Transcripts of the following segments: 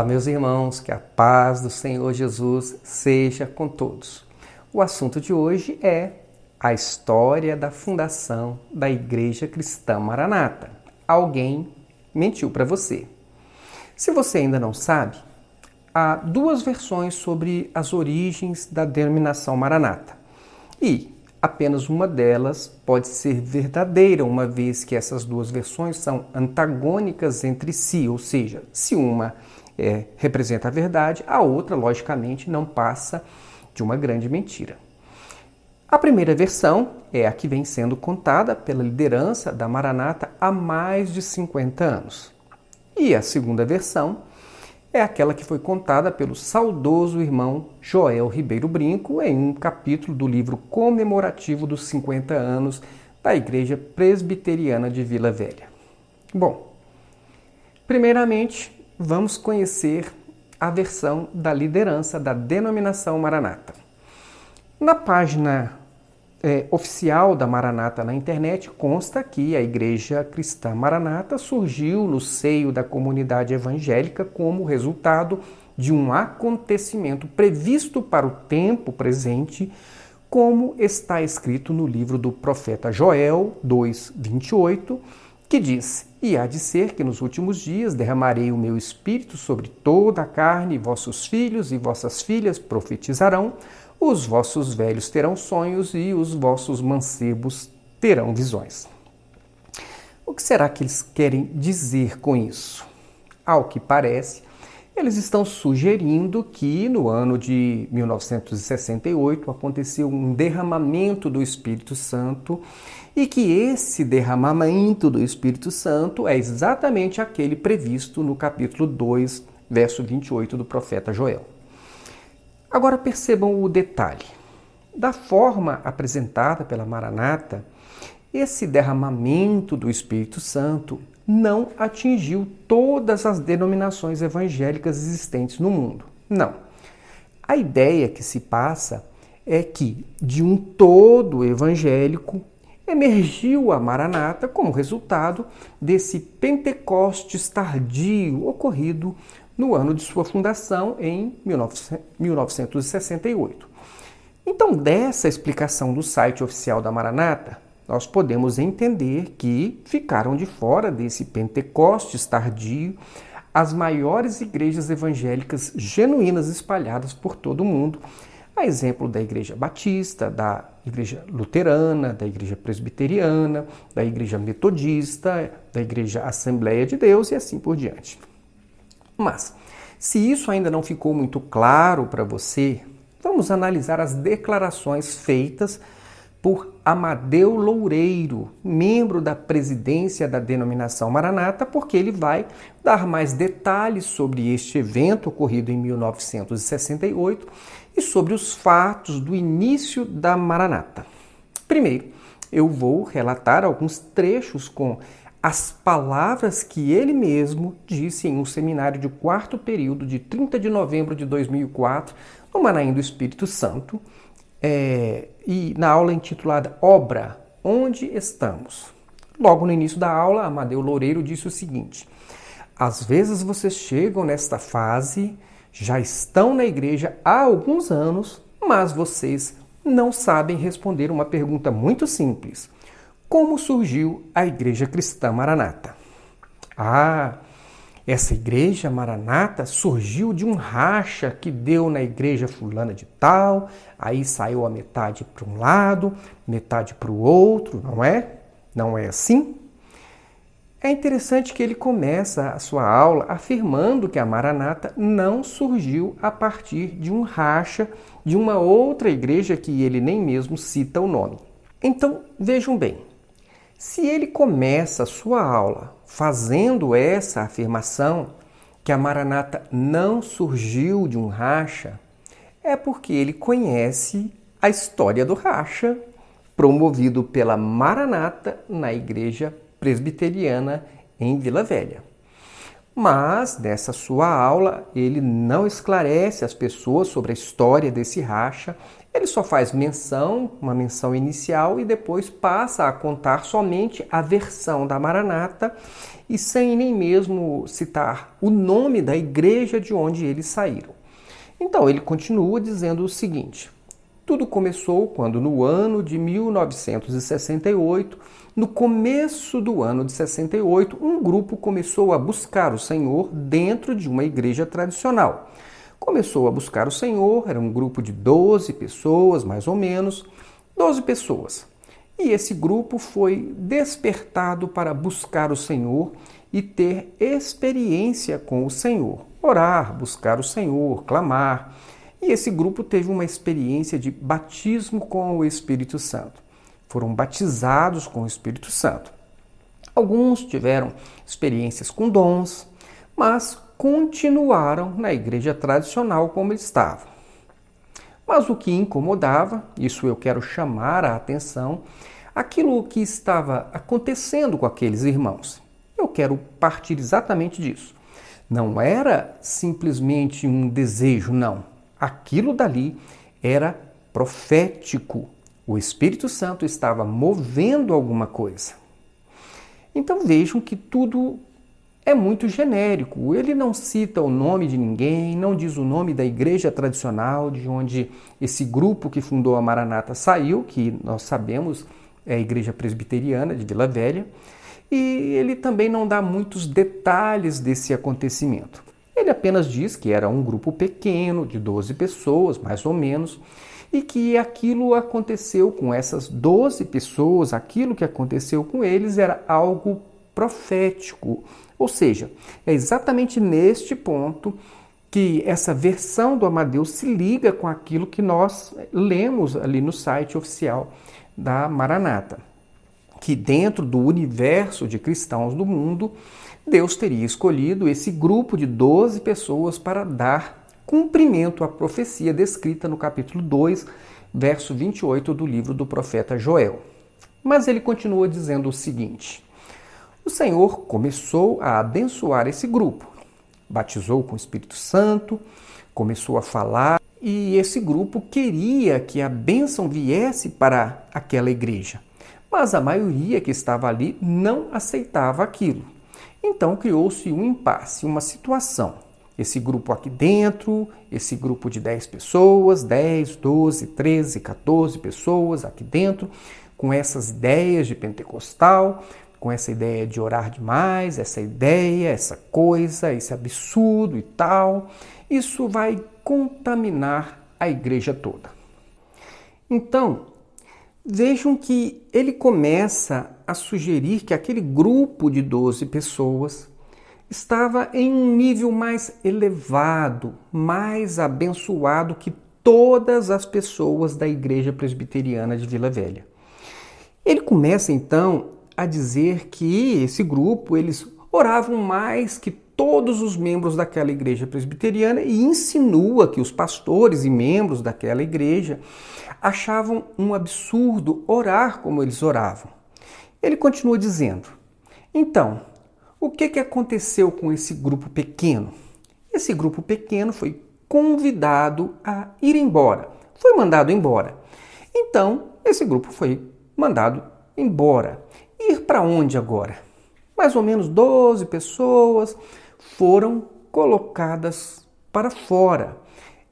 Olá, meus irmãos, que a paz do Senhor Jesus seja com todos. O assunto de hoje é a história da fundação da Igreja Cristã Maranata. Alguém mentiu para você. Se você ainda não sabe, há duas versões sobre as origens da denominação Maranata. E apenas uma delas pode ser verdadeira, uma vez que essas duas versões são antagônicas entre si, ou seja, se uma é, representa a verdade, a outra, logicamente, não passa de uma grande mentira. A primeira versão é a que vem sendo contada pela liderança da Maranata há mais de 50 anos. E a segunda versão é aquela que foi contada pelo saudoso irmão Joel Ribeiro Brinco em um capítulo do livro comemorativo dos 50 anos da Igreja Presbiteriana de Vila Velha. Bom, primeiramente vamos conhecer a versão da liderança da denominação Maranata. Na página é, oficial da Maranata na internet consta que a Igreja Cristã Maranata surgiu no seio da comunidade evangélica como resultado de um acontecimento previsto para o tempo presente, como está escrito no livro do profeta Joel 2:28, que diz: E há de ser que nos últimos dias derramarei o meu espírito sobre toda a carne, e vossos filhos e vossas filhas profetizarão os vossos velhos terão sonhos e os vossos mancebos terão visões. O que será que eles querem dizer com isso? Ao que parece, eles estão sugerindo que no ano de 1968 aconteceu um derramamento do Espírito Santo e que esse derramamento do Espírito Santo é exatamente aquele previsto no capítulo 2, verso 28 do profeta Joel. Agora percebam o detalhe. Da forma apresentada pela Maranata, esse derramamento do Espírito Santo não atingiu todas as denominações evangélicas existentes no mundo. Não. A ideia que se passa é que de um todo evangélico emergiu a Maranata como resultado desse Pentecostes tardio ocorrido no ano de sua fundação, em 1968. Então, dessa explicação do site oficial da Maranata, nós podemos entender que ficaram de fora desse Pentecostes tardio as maiores igrejas evangélicas genuínas espalhadas por todo o mundo, a exemplo da Igreja Batista, da Igreja Luterana, da Igreja Presbiteriana, da Igreja Metodista, da Igreja Assembleia de Deus e assim por diante. Mas, se isso ainda não ficou muito claro para você, vamos analisar as declarações feitas por Amadeu Loureiro, membro da presidência da denominação Maranata, porque ele vai dar mais detalhes sobre este evento ocorrido em 1968 e sobre os fatos do início da Maranata. Primeiro, eu vou relatar alguns trechos com as palavras que ele mesmo disse em um seminário de quarto período de 30 de novembro de 2004, no Manaim do Espírito Santo, é, e na aula intitulada Obra, Onde Estamos? Logo no início da aula, Amadeu Loureiro disse o seguinte: Às vezes vocês chegam nesta fase, já estão na igreja há alguns anos, mas vocês não sabem responder uma pergunta muito simples como surgiu a Igreja Cristã Maranata. Ah, essa Igreja Maranata surgiu de um racha que deu na Igreja Fulana de Tal, aí saiu a metade para um lado, metade para o outro, não é? Não é assim? É interessante que ele começa a sua aula afirmando que a Maranata não surgiu a partir de um racha de uma outra igreja que ele nem mesmo cita o nome. Então, vejam bem, se ele começa a sua aula fazendo essa afirmação, que a Maranata não surgiu de um racha, é porque ele conhece a história do racha promovido pela Maranata na igreja presbiteriana em Vila Velha. Mas nessa sua aula ele não esclarece as pessoas sobre a história desse racha, ele só faz menção, uma menção inicial, e depois passa a contar somente a versão da Maranata e sem nem mesmo citar o nome da igreja de onde eles saíram. Então ele continua dizendo o seguinte: tudo começou quando, no ano de 1968, no começo do ano de 68, um grupo começou a buscar o Senhor dentro de uma igreja tradicional. Começou a buscar o Senhor, era um grupo de 12 pessoas, mais ou menos, 12 pessoas. E esse grupo foi despertado para buscar o Senhor e ter experiência com o Senhor. Orar, buscar o Senhor, clamar. E esse grupo teve uma experiência de batismo com o Espírito Santo. Foram batizados com o Espírito Santo. Alguns tiveram experiências com dons, mas continuaram na igreja tradicional como estavam. Mas o que incomodava, isso eu quero chamar a atenção, aquilo que estava acontecendo com aqueles irmãos. Eu quero partir exatamente disso. Não era simplesmente um desejo, não. Aquilo dali era profético. O Espírito Santo estava movendo alguma coisa. Então vejam que tudo é muito genérico. Ele não cita o nome de ninguém, não diz o nome da igreja tradicional de onde esse grupo que fundou a Maranata saiu, que nós sabemos é a igreja presbiteriana de Vila Velha, e ele também não dá muitos detalhes desse acontecimento. Ele apenas diz que era um grupo pequeno, de 12 pessoas, mais ou menos, e que aquilo aconteceu com essas 12 pessoas, aquilo que aconteceu com eles era algo profético, ou seja, é exatamente neste ponto que essa versão do Amadeus se liga com aquilo que nós lemos ali no site oficial da Maranata, que dentro do universo de cristãos do mundo, Deus teria escolhido esse grupo de 12 pessoas para dar cumprimento à profecia descrita no capítulo 2, verso 28 do livro do profeta Joel. Mas ele continua dizendo o seguinte: o Senhor começou a abençoar esse grupo. Batizou com o Espírito Santo, começou a falar e esse grupo queria que a bênção viesse para aquela igreja. Mas a maioria que estava ali não aceitava aquilo. Então criou-se um impasse, uma situação. Esse grupo aqui dentro, esse grupo de 10 pessoas, 10, 12, 13, 14 pessoas aqui dentro, com essas ideias de pentecostal, com essa ideia de orar demais, essa ideia, essa coisa, esse absurdo e tal, isso vai contaminar a igreja toda. Então, vejam que ele começa a sugerir que aquele grupo de 12 pessoas estava em um nível mais elevado, mais abençoado que todas as pessoas da igreja presbiteriana de Vila Velha. Ele começa então a dizer que esse grupo eles oravam mais que todos os membros daquela igreja presbiteriana e insinua que os pastores e membros daquela igreja achavam um absurdo orar como eles oravam. Ele continua dizendo: então, o que, que aconteceu com esse grupo pequeno? Esse grupo pequeno foi convidado a ir embora, foi mandado embora. Então, esse grupo foi mandado embora. Ir para onde agora? Mais ou menos 12 pessoas foram colocadas para fora.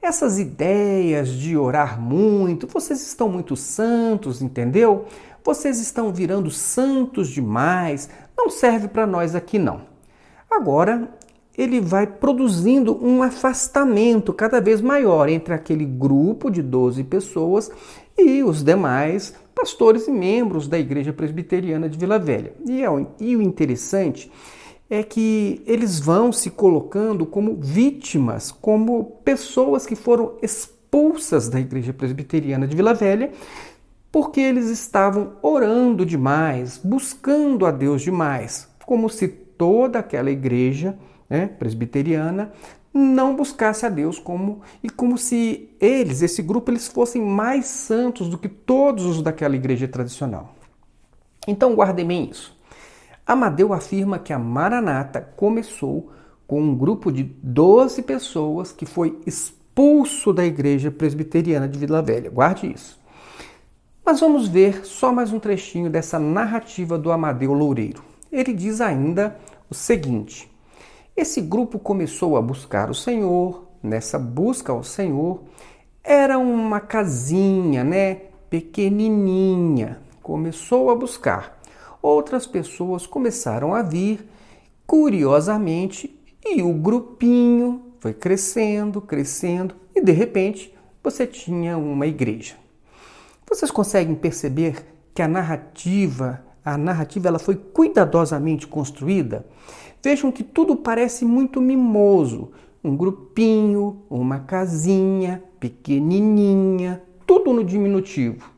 Essas ideias de orar muito, vocês estão muito santos, entendeu? Vocês estão virando santos demais, não serve para nós aqui não. Agora, ele vai produzindo um afastamento cada vez maior entre aquele grupo de 12 pessoas e os demais pastores e membros da Igreja Presbiteriana de Vila Velha. E, é, e o interessante é que eles vão se colocando como vítimas, como pessoas que foram expulsas da Igreja Presbiteriana de Vila Velha, porque eles estavam orando demais, buscando a Deus demais, como se toda aquela igreja né, presbiteriana não buscasse a Deus como e como se eles, esse grupo, eles fossem mais santos do que todos os daquela igreja tradicional. Então guardem bem isso. Amadeu afirma que a Maranata começou com um grupo de 12 pessoas que foi expulso da igreja presbiteriana de Vila Velha. Guarde isso. Mas vamos ver só mais um trechinho dessa narrativa do Amadeu Loureiro. Ele diz ainda o seguinte: esse grupo começou a buscar o Senhor, nessa busca ao Senhor, era uma casinha, né, pequenininha. Começou a buscar. Outras pessoas começaram a vir, curiosamente, e o grupinho foi crescendo, crescendo, e de repente você tinha uma igreja. Vocês conseguem perceber que a narrativa, a narrativa ela foi cuidadosamente construída? Vejam que tudo parece muito mimoso. Um grupinho, uma casinha, pequenininha, tudo no diminutivo.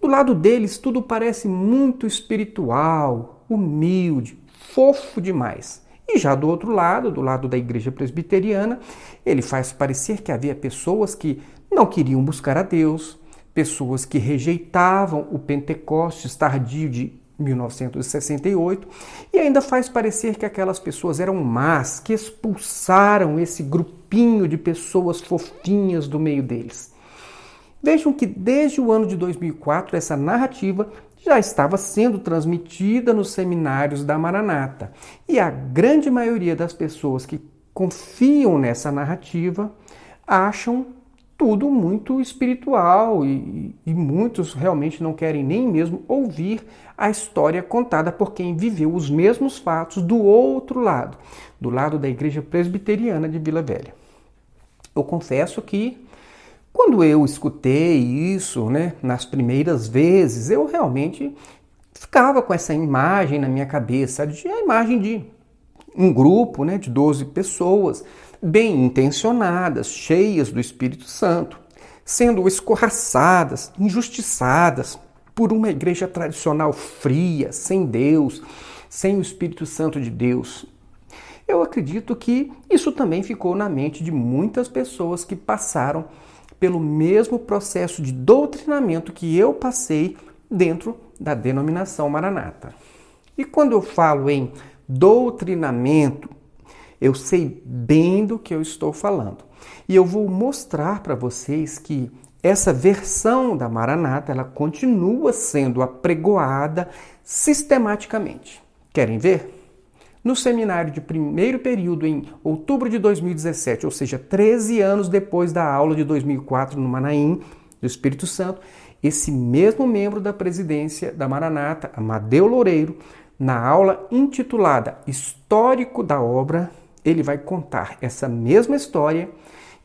Do lado deles, tudo parece muito espiritual, humilde, fofo demais. E já do outro lado, do lado da igreja presbiteriana, ele faz parecer que havia pessoas que não queriam buscar a Deus, pessoas que rejeitavam o Pentecostes tardio de 1968 e ainda faz parecer que aquelas pessoas eram más, que expulsaram esse grupinho de pessoas fofinhas do meio deles. Vejam que desde o ano de 2004 essa narrativa já estava sendo transmitida nos seminários da Maranata. E a grande maioria das pessoas que confiam nessa narrativa acham tudo muito espiritual e, e, muitos realmente não querem nem mesmo ouvir a história contada por quem viveu os mesmos fatos do outro lado, do lado da igreja presbiteriana de Vila Velha. Eu confesso que quando eu escutei isso, né, nas primeiras vezes, eu realmente ficava com essa imagem na minha cabeça, de a imagem de um grupo, né, de 12 pessoas bem intencionadas, cheias do Espírito Santo, sendo escorraçadas, injustiçadas por uma igreja tradicional fria, sem Deus, sem o Espírito Santo de Deus. Eu acredito que isso também ficou na mente de muitas pessoas que passaram pelo mesmo processo de doutrinamento que eu passei dentro da denominação Maranata. E quando eu falo em doutrinamento, eu sei bem do que eu estou falando. E eu vou mostrar para vocês que essa versão da Maranata, ela continua sendo apregoada sistematicamente. Querem ver? No seminário de primeiro período em outubro de 2017, ou seja, 13 anos depois da aula de 2004 no Manaim, do Espírito Santo, esse mesmo membro da presidência da Maranata, Amadeu Loureiro, na aula intitulada Histórico da Obra, ele vai contar essa mesma história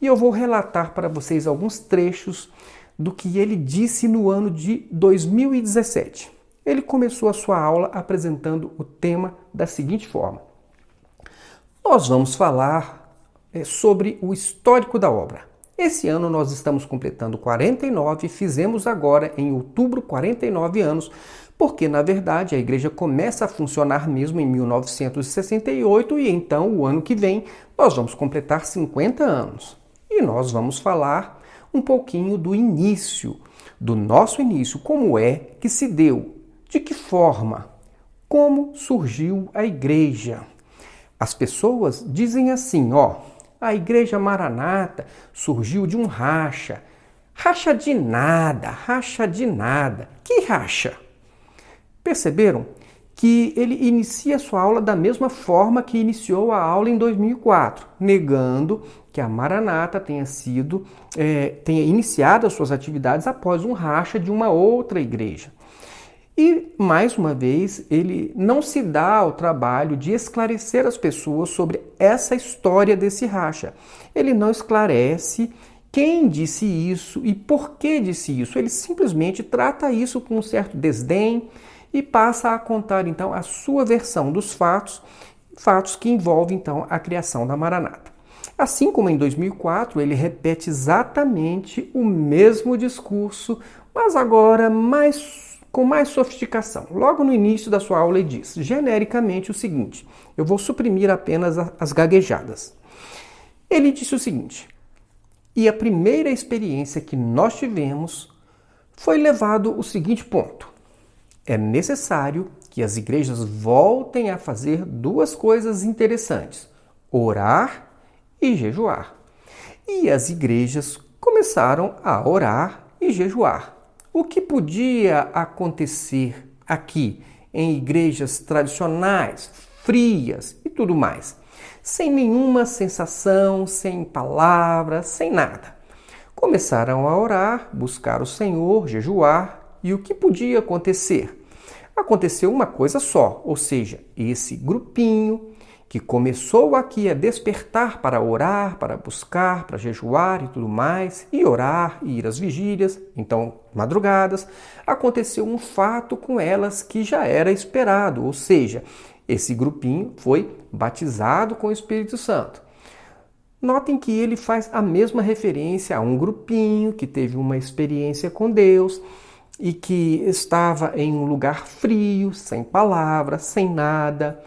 e eu vou relatar para vocês alguns trechos do que ele disse no ano de 2017. Ele começou a sua aula apresentando o tema da seguinte forma: Nós vamos falar é, sobre o histórico da obra. Esse ano nós estamos completando 49, fizemos agora em outubro 49 anos porque na verdade a igreja começa a funcionar mesmo em 1968 e então o ano que vem nós vamos completar 50 anos. E nós vamos falar um pouquinho do início, do nosso início, como é que se deu, de que forma, como surgiu a igreja. As pessoas dizem assim, ó, a igreja Maranata surgiu de um racha. Racha de nada, racha de nada. Que racha? Perceberam que ele inicia sua aula da mesma forma que iniciou a aula em 2004, negando que a Maranata tenha sido, é, tenha iniciado as suas atividades após um racha de uma outra igreja. E, mais uma vez, ele não se dá ao trabalho de esclarecer as pessoas sobre essa história desse racha. Ele não esclarece quem disse isso e por que disse isso. Ele simplesmente trata isso com um certo desdém, e passa a contar então a sua versão dos fatos, fatos que envolvem então a criação da Maranata. Assim como em 2004, ele repete exatamente o mesmo discurso, mas agora mais com mais sofisticação. Logo no início da sua aula, ele diz genericamente o seguinte: eu vou suprimir apenas as gaguejadas. Ele disse o seguinte: e a primeira experiência que nós tivemos foi levado o seguinte ponto: é necessário que as igrejas voltem a fazer duas coisas interessantes. orar e jejuar. E as igrejas começaram a orar e jejuar. O que podia acontecer aqui em igrejas tradicionais, frias e tudo mais? Sem nenhuma sensação, sem palavras, sem nada. Começaram a orar, buscar o Senhor, jejuar, e o que podia acontecer? Aconteceu uma coisa só, ou seja, esse grupinho que começou aqui a despertar para orar, para buscar, para jejuar e tudo mais, e orar e ir às vigílias, então madrugadas, aconteceu um fato com elas que já era esperado, ou seja, esse grupinho foi batizado com o Espírito Santo. Notem que ele faz a mesma referência a um grupinho que teve uma experiência com Deus e que estava em um lugar frio, sem palavras, sem nada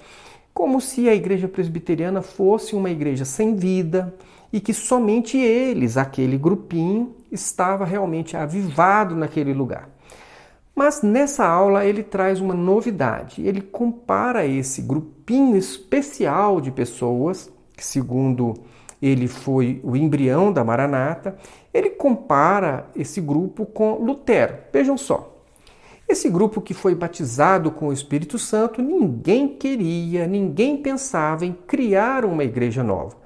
como se a igreja presbiteriana fosse uma igreja sem vida e que somente eles, aquele grupinho, estava realmente avivado naquele lugar. Mas nessa aula ele traz uma novidade. Ele compara esse grupinho especial de pessoas, que segundo ele foi o embrião da Maranata, ele compara esse grupo com Lutero. Vejam só. Esse grupo que foi batizado com o Espírito Santo, ninguém queria, ninguém pensava em criar uma igreja nova.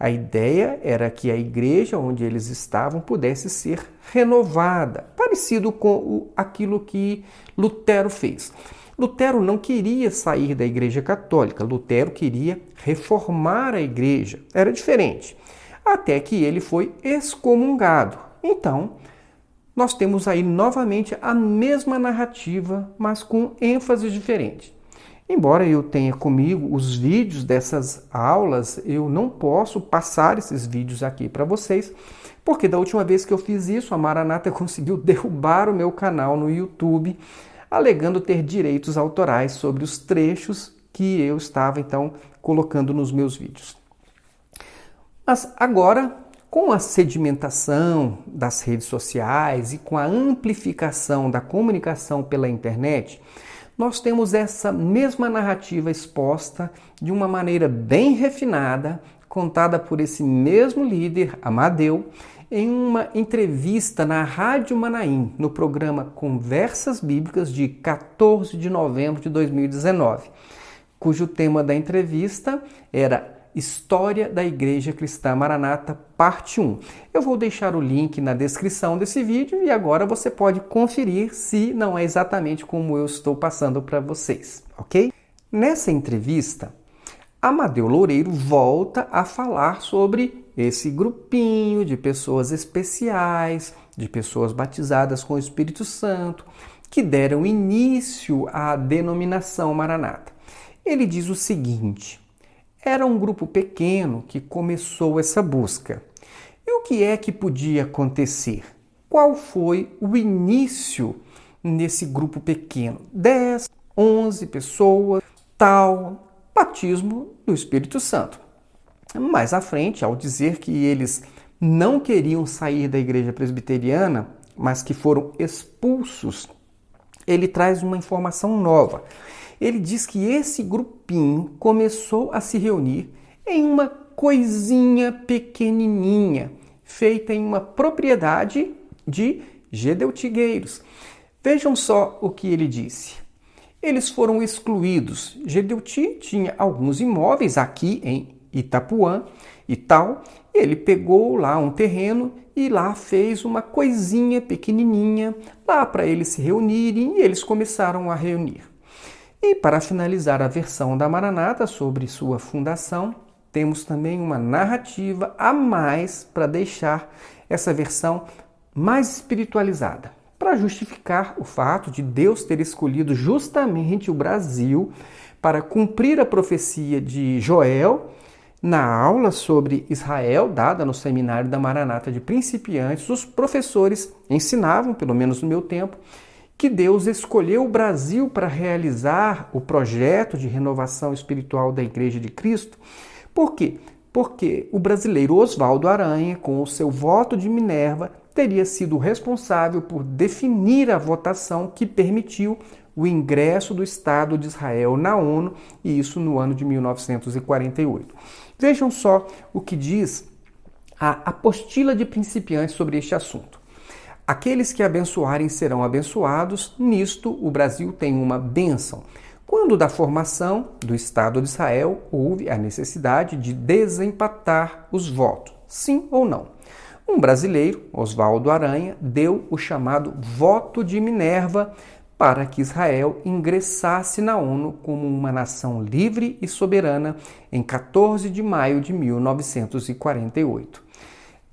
A ideia era que a igreja onde eles estavam pudesse ser renovada, parecido com o, aquilo que Lutero fez. Lutero não queria sair da igreja católica, Lutero queria reformar a igreja. Era diferente. Até que ele foi excomungado. Então, nós temos aí novamente a mesma narrativa, mas com ênfase diferente. Embora eu tenha comigo os vídeos dessas aulas, eu não posso passar esses vídeos aqui para vocês, porque da última vez que eu fiz isso, a Maranata conseguiu derrubar o meu canal no YouTube, alegando ter direitos autorais sobre os trechos que eu estava então colocando nos meus vídeos. Mas agora com a sedimentação das redes sociais e com a amplificação da comunicação pela internet, nós temos essa mesma narrativa exposta de uma maneira bem refinada, contada por esse mesmo líder, Amadeu, em uma entrevista na Rádio Manaim, no programa Conversas Bíblicas de 14 de novembro de 2019, cujo tema da entrevista era História da Igreja Cristã Maranata, parte 1. Eu vou deixar o link na descrição desse vídeo e agora você pode conferir se não é exatamente como eu estou passando para vocês, ok? Nessa entrevista, Amadeu Loureiro volta a falar sobre esse grupinho de pessoas especiais, de pessoas batizadas com o Espírito Santo, que deram início à denominação Maranata. Ele diz o seguinte: era um grupo pequeno que começou essa busca. E o que é que podia acontecer? Qual foi o início nesse grupo pequeno? 10, 11 pessoas, tal, batismo do Espírito Santo. Mais à frente, ao dizer que eles não queriam sair da igreja presbiteriana, mas que foram expulsos, ele traz uma informação nova. Ele diz que esse grupinho começou a se reunir em uma coisinha pequenininha, feita em uma propriedade de Gedeutigueiros. Vejam só o que ele disse. Eles foram excluídos. Gedeuti tinha alguns imóveis aqui em Itapuã e tal. Ele pegou lá um terreno e lá fez uma coisinha pequenininha lá para eles se reunirem e eles começaram a reunir. E para finalizar a versão da Maranata sobre sua fundação, temos também uma narrativa a mais para deixar essa versão mais espiritualizada, para justificar o fato de Deus ter escolhido justamente o Brasil para cumprir a profecia de Joel. Na aula sobre Israel, dada no seminário da Maranata de principiantes, os professores ensinavam, pelo menos no meu tempo, que Deus escolheu o Brasil para realizar o projeto de renovação espiritual da Igreja de Cristo. Por quê? Porque o brasileiro Oswaldo Aranha, com o seu voto de Minerva, teria sido responsável por definir a votação que permitiu o ingresso do Estado de Israel na ONU, e isso no ano de 1948. Vejam só o que diz a apostila de principiantes sobre este assunto. Aqueles que abençoarem serão abençoados, nisto o Brasil tem uma bênção. Quando da formação do Estado de Israel houve a necessidade de desempatar os votos, sim ou não. Um brasileiro, Oswaldo Aranha, deu o chamado voto de Minerva para que Israel ingressasse na ONU como uma nação livre e soberana em 14 de maio de 1948.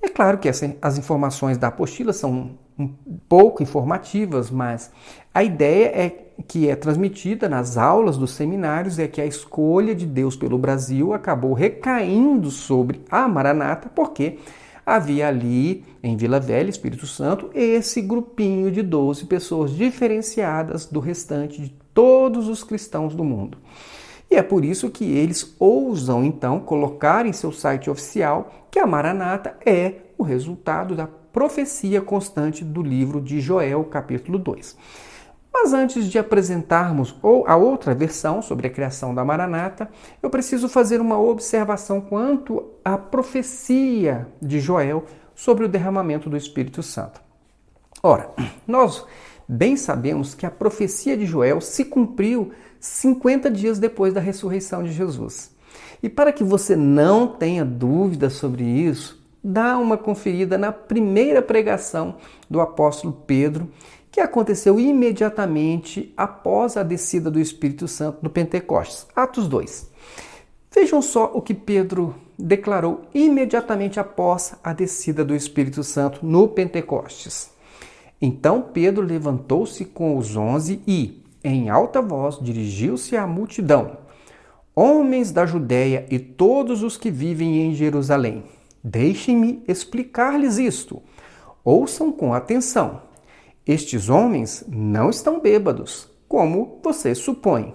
É claro que as informações da apostila são um pouco informativas, mas a ideia é que é transmitida nas aulas dos seminários é que a escolha de Deus pelo Brasil acabou recaindo sobre a Maranata, porque havia ali em Vila Velha, Espírito Santo, esse grupinho de 12 pessoas diferenciadas do restante de todos os cristãos do mundo. E é por isso que eles ousam então colocar em seu site oficial que a Maranata é o resultado da profecia constante do livro de Joel, capítulo 2. Mas antes de apresentarmos a outra versão sobre a criação da Maranata, eu preciso fazer uma observação quanto à profecia de Joel sobre o derramamento do Espírito Santo. Ora, nós bem sabemos que a profecia de Joel se cumpriu 50 dias depois da ressurreição de Jesus. E para que você não tenha dúvida sobre isso, dá uma conferida na primeira pregação do apóstolo Pedro, que aconteceu imediatamente após a descida do Espírito Santo no Pentecostes. Atos 2. Vejam só o que Pedro declarou imediatamente após a descida do Espírito Santo no Pentecostes. Então Pedro levantou-se com os onze e, em alta voz, dirigiu-se à multidão: Homens da Judéia e todos os que vivem em Jerusalém, deixem-me explicar-lhes isto. Ouçam com atenção. Estes homens não estão bêbados, como você supõe.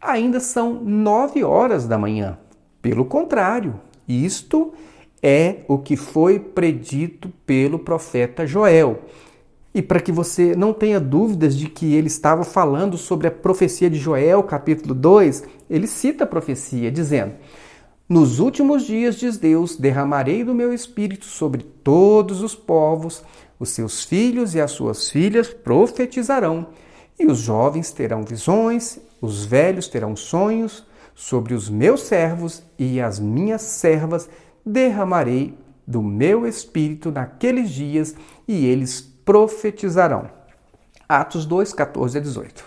Ainda são nove horas da manhã. Pelo contrário, isto é o que foi predito pelo profeta Joel. E para que você não tenha dúvidas de que ele estava falando sobre a profecia de Joel, capítulo 2, ele cita a profecia, dizendo: Nos últimos dias, diz Deus, derramarei do meu espírito sobre todos os povos, os seus filhos e as suas filhas profetizarão, e os jovens terão visões, os velhos terão sonhos, sobre os meus servos e as minhas servas derramarei do meu espírito naqueles dias, e eles profetizarão. Atos 2, 14 a 18.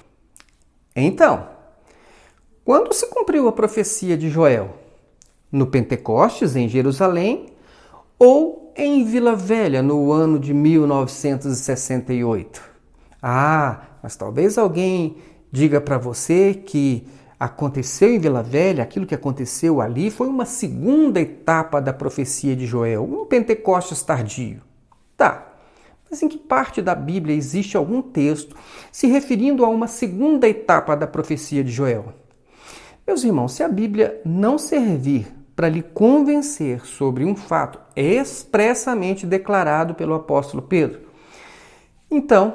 Então, quando se cumpriu a profecia de Joel? No Pentecostes, em Jerusalém, ou em Vila Velha no ano de 1968. Ah, mas talvez alguém diga para você que aconteceu em Vila Velha, aquilo que aconteceu ali foi uma segunda etapa da profecia de Joel, um Pentecostes tardio. Tá. Mas em que parte da Bíblia existe algum texto se referindo a uma segunda etapa da profecia de Joel? Meus irmãos, se a Bíblia não servir para lhe convencer sobre um fato expressamente declarado pelo apóstolo Pedro. Então,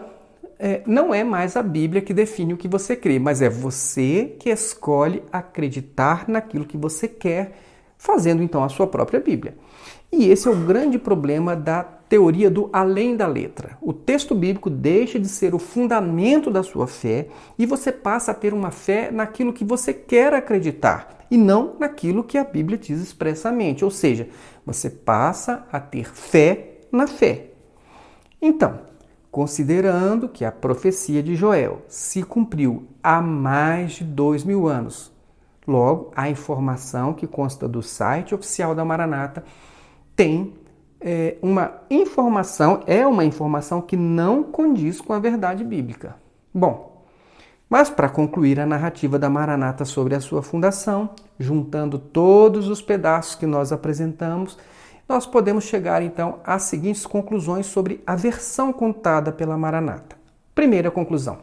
é, não é mais a Bíblia que define o que você crê, mas é você que escolhe acreditar naquilo que você quer, fazendo então a sua própria Bíblia. E esse é o grande problema da teoria do além da letra. O texto bíblico deixa de ser o fundamento da sua fé e você passa a ter uma fé naquilo que você quer acreditar e não naquilo que a Bíblia diz expressamente. Ou seja, você passa a ter fé na fé. Então, considerando que a profecia de Joel se cumpriu há mais de dois mil anos, logo a informação que consta do site oficial da Maranata tem é, uma informação, é uma informação que não condiz com a verdade bíblica. Bom, mas para concluir a narrativa da Maranata sobre a sua fundação, juntando todos os pedaços que nós apresentamos, nós podemos chegar então às seguintes conclusões sobre a versão contada pela Maranata. Primeira conclusão: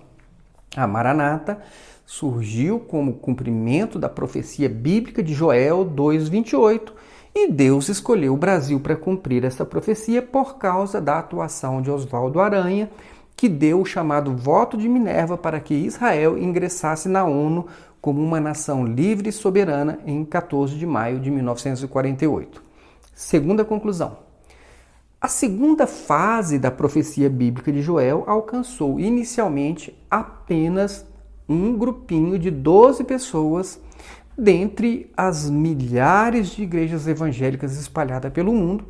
a Maranata surgiu como cumprimento da profecia bíblica de Joel 2:28 e Deus escolheu o Brasil para cumprir essa profecia por causa da atuação de Oswaldo Aranha, que deu o chamado voto de Minerva para que Israel ingressasse na ONU como uma nação livre e soberana em 14 de maio de 1948. Segunda conclusão. A segunda fase da profecia bíblica de Joel alcançou inicialmente apenas um grupinho de 12 pessoas dentre as milhares de igrejas evangélicas espalhadas pelo mundo,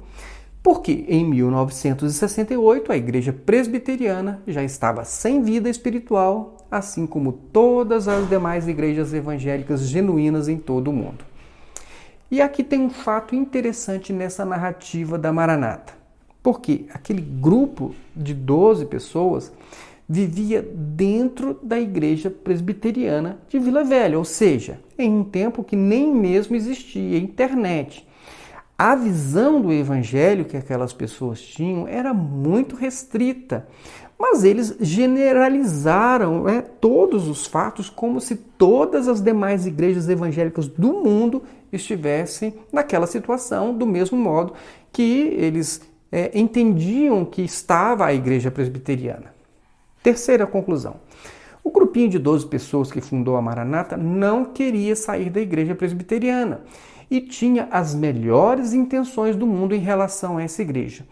porque em 1968 a igreja presbiteriana já estava sem vida espiritual, assim como todas as demais igrejas evangélicas genuínas em todo o mundo. E aqui tem um fato interessante nessa narrativa da Maranata. Porque aquele grupo de 12 pessoas vivia dentro da igreja presbiteriana de Vila Velha, ou seja, em um tempo que nem mesmo existia internet. A visão do evangelho que aquelas pessoas tinham era muito restrita, mas eles generalizaram né, todos os fatos como se todas as demais igrejas evangélicas do mundo estivessem naquela situação, do mesmo modo que eles é, entendiam que estava a igreja presbiteriana. Terceira conclusão. O grupinho de 12 pessoas que fundou a Maranata não queria sair da igreja presbiteriana e tinha as melhores intenções do mundo em relação a essa igreja.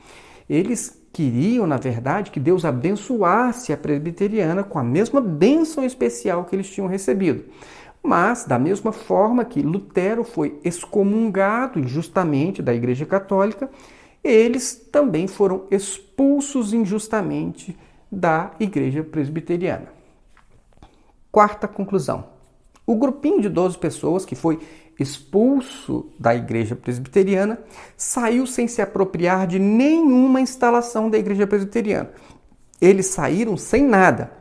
Eles queriam, na verdade, que Deus abençoasse a presbiteriana com a mesma bênção especial que eles tinham recebido. Mas, da mesma forma que Lutero foi excomungado injustamente da Igreja Católica, eles também foram expulsos injustamente da igreja presbiteriana. Quarta conclusão. O grupinho de 12 pessoas que foi expulso da igreja presbiteriana saiu sem se apropriar de nenhuma instalação da igreja presbiteriana. Eles saíram sem nada,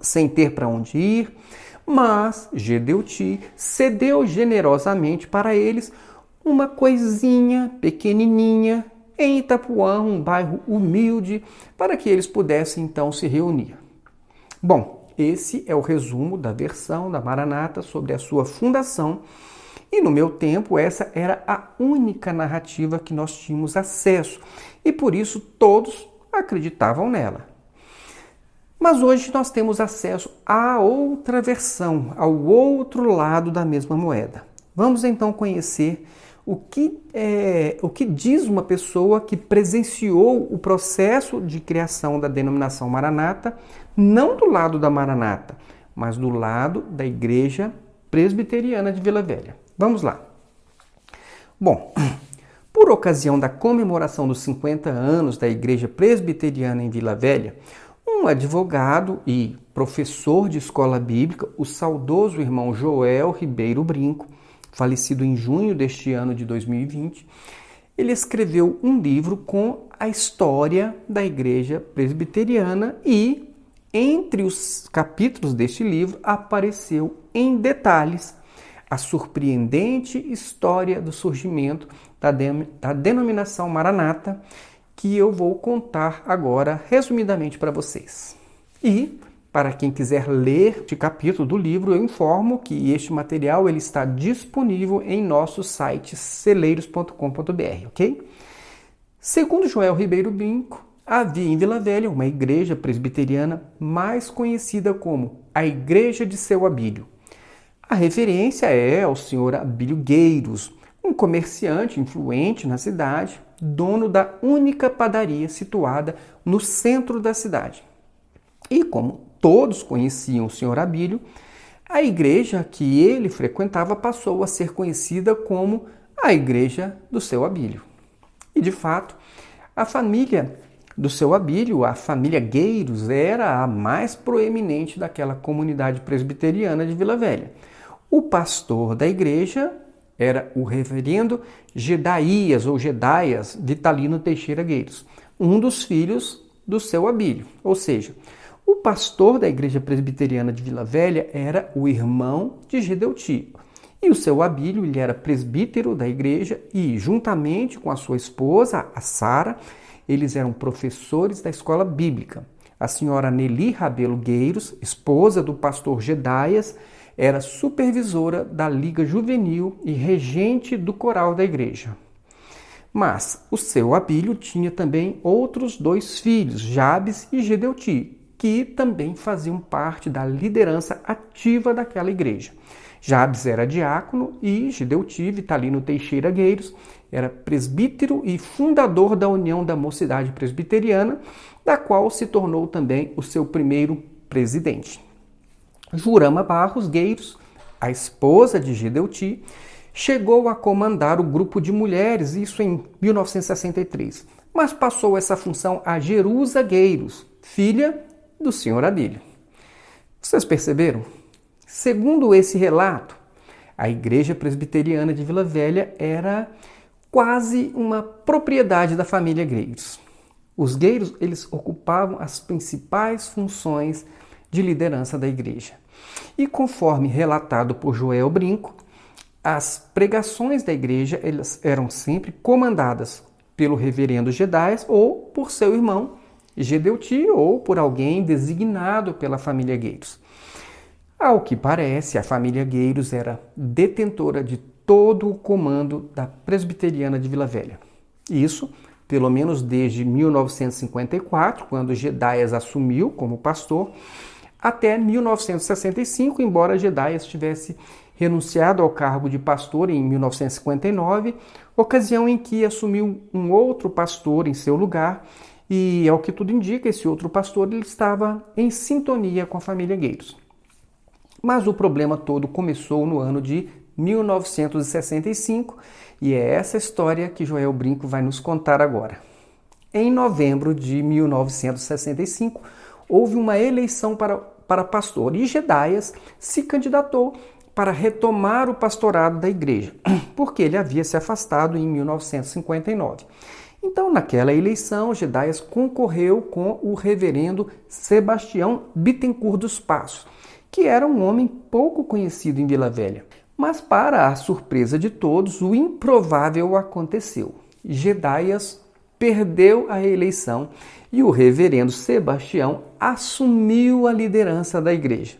sem ter para onde ir, mas Gedeuti cedeu generosamente para eles uma coisinha pequenininha em Itapuã, um bairro humilde, para que eles pudessem então se reunir. Bom, esse é o resumo da versão da Maranata sobre a sua fundação. E no meu tempo, essa era a única narrativa que nós tínhamos acesso, e por isso todos acreditavam nela. Mas hoje nós temos acesso à outra versão, ao outro lado da mesma moeda. Vamos então conhecer o que, é, o que diz uma pessoa que presenciou o processo de criação da denominação Maranata, não do lado da Maranata, mas do lado da Igreja Presbiteriana de Vila Velha. Vamos lá. Bom, por ocasião da comemoração dos 50 anos da Igreja Presbiteriana em Vila Velha, um advogado e professor de escola bíblica, o saudoso irmão Joel Ribeiro Brinco, falecido em junho deste ano de 2020, ele escreveu um livro com a história da igreja presbiteriana e, entre os capítulos deste livro, apareceu em detalhes a surpreendente história do surgimento da, de, da denominação Maranata, que eu vou contar agora resumidamente para vocês. E para quem quiser ler este capítulo do livro, eu informo que este material ele está disponível em nosso site celeiros.com.br, ok? Segundo Joel Ribeiro Brinco, havia em Vila Velha uma igreja presbiteriana mais conhecida como a Igreja de Seu Abílio. A referência é ao senhor Abílio Gueiros, um comerciante influente na cidade, dono da única padaria situada no centro da cidade. E como todos conheciam o senhor Abílio, a igreja que ele frequentava passou a ser conhecida como a igreja do seu Abílio. E de fato, a família do seu Abílio, a família Gueiros, era a mais proeminente daquela comunidade presbiteriana de Vila Velha. O pastor da igreja era o reverendo Gedaías ou Gedaias Vitalino Teixeira Gueiros, um dos filhos do seu Abílio, ou seja, o pastor da igreja presbiteriana de Vila Velha era o irmão de Gedeuti. E o seu Abílio, ele era presbítero da igreja e, juntamente com a sua esposa, a Sara, eles eram professores da escola bíblica. A senhora Nelly Rabelo Gueiros, esposa do pastor Gedaias, era supervisora da Liga Juvenil e regente do coral da igreja. Mas o seu Abílio tinha também outros dois filhos, Jabes e Gedeuti, que também faziam parte da liderança ativa daquela igreja. Jabes era diácono e Gedeuti Vitalino Teixeira Gueiros era presbítero e fundador da União da Mocidade Presbiteriana, da qual se tornou também o seu primeiro presidente. Jurama Barros Gueiros, a esposa de Gedeuti, chegou a comandar o grupo de mulheres, isso em 1963, mas passou essa função a Jerusa Gueiros, filha do senhor Adílio. Vocês perceberam? Segundo esse relato, a igreja presbiteriana de Vila Velha era quase uma propriedade da família Gueiros. Os Gueiros eles ocupavam as principais funções de liderança da igreja. E conforme relatado por Joel Brinco, as pregações da igreja elas eram sempre comandadas pelo reverendo Gedais ou por seu irmão Gedeuti ou por alguém designado pela família Gueiros. Ao que parece, a família Gueiros era detentora de todo o comando da presbiteriana de Vila Velha. Isso, pelo menos desde 1954, quando Gedaias assumiu como pastor, até 1965, embora Gedaias tivesse renunciado ao cargo de pastor em 1959, ocasião em que assumiu um outro pastor em seu lugar, e ao que tudo indica, esse outro pastor ele estava em sintonia com a família Gueiros. Mas o problema todo começou no ano de 1965 e é essa história que Joel Brinco vai nos contar agora. Em novembro de 1965, houve uma eleição para, para pastor e Gedaias se candidatou para retomar o pastorado da igreja, porque ele havia se afastado em 1959. Então, naquela eleição, Gedaias concorreu com o reverendo Sebastião Bittencourt dos Passos, que era um homem pouco conhecido em Vila Velha. Mas, para a surpresa de todos, o improvável aconteceu. Gedaias perdeu a eleição e o reverendo Sebastião assumiu a liderança da igreja.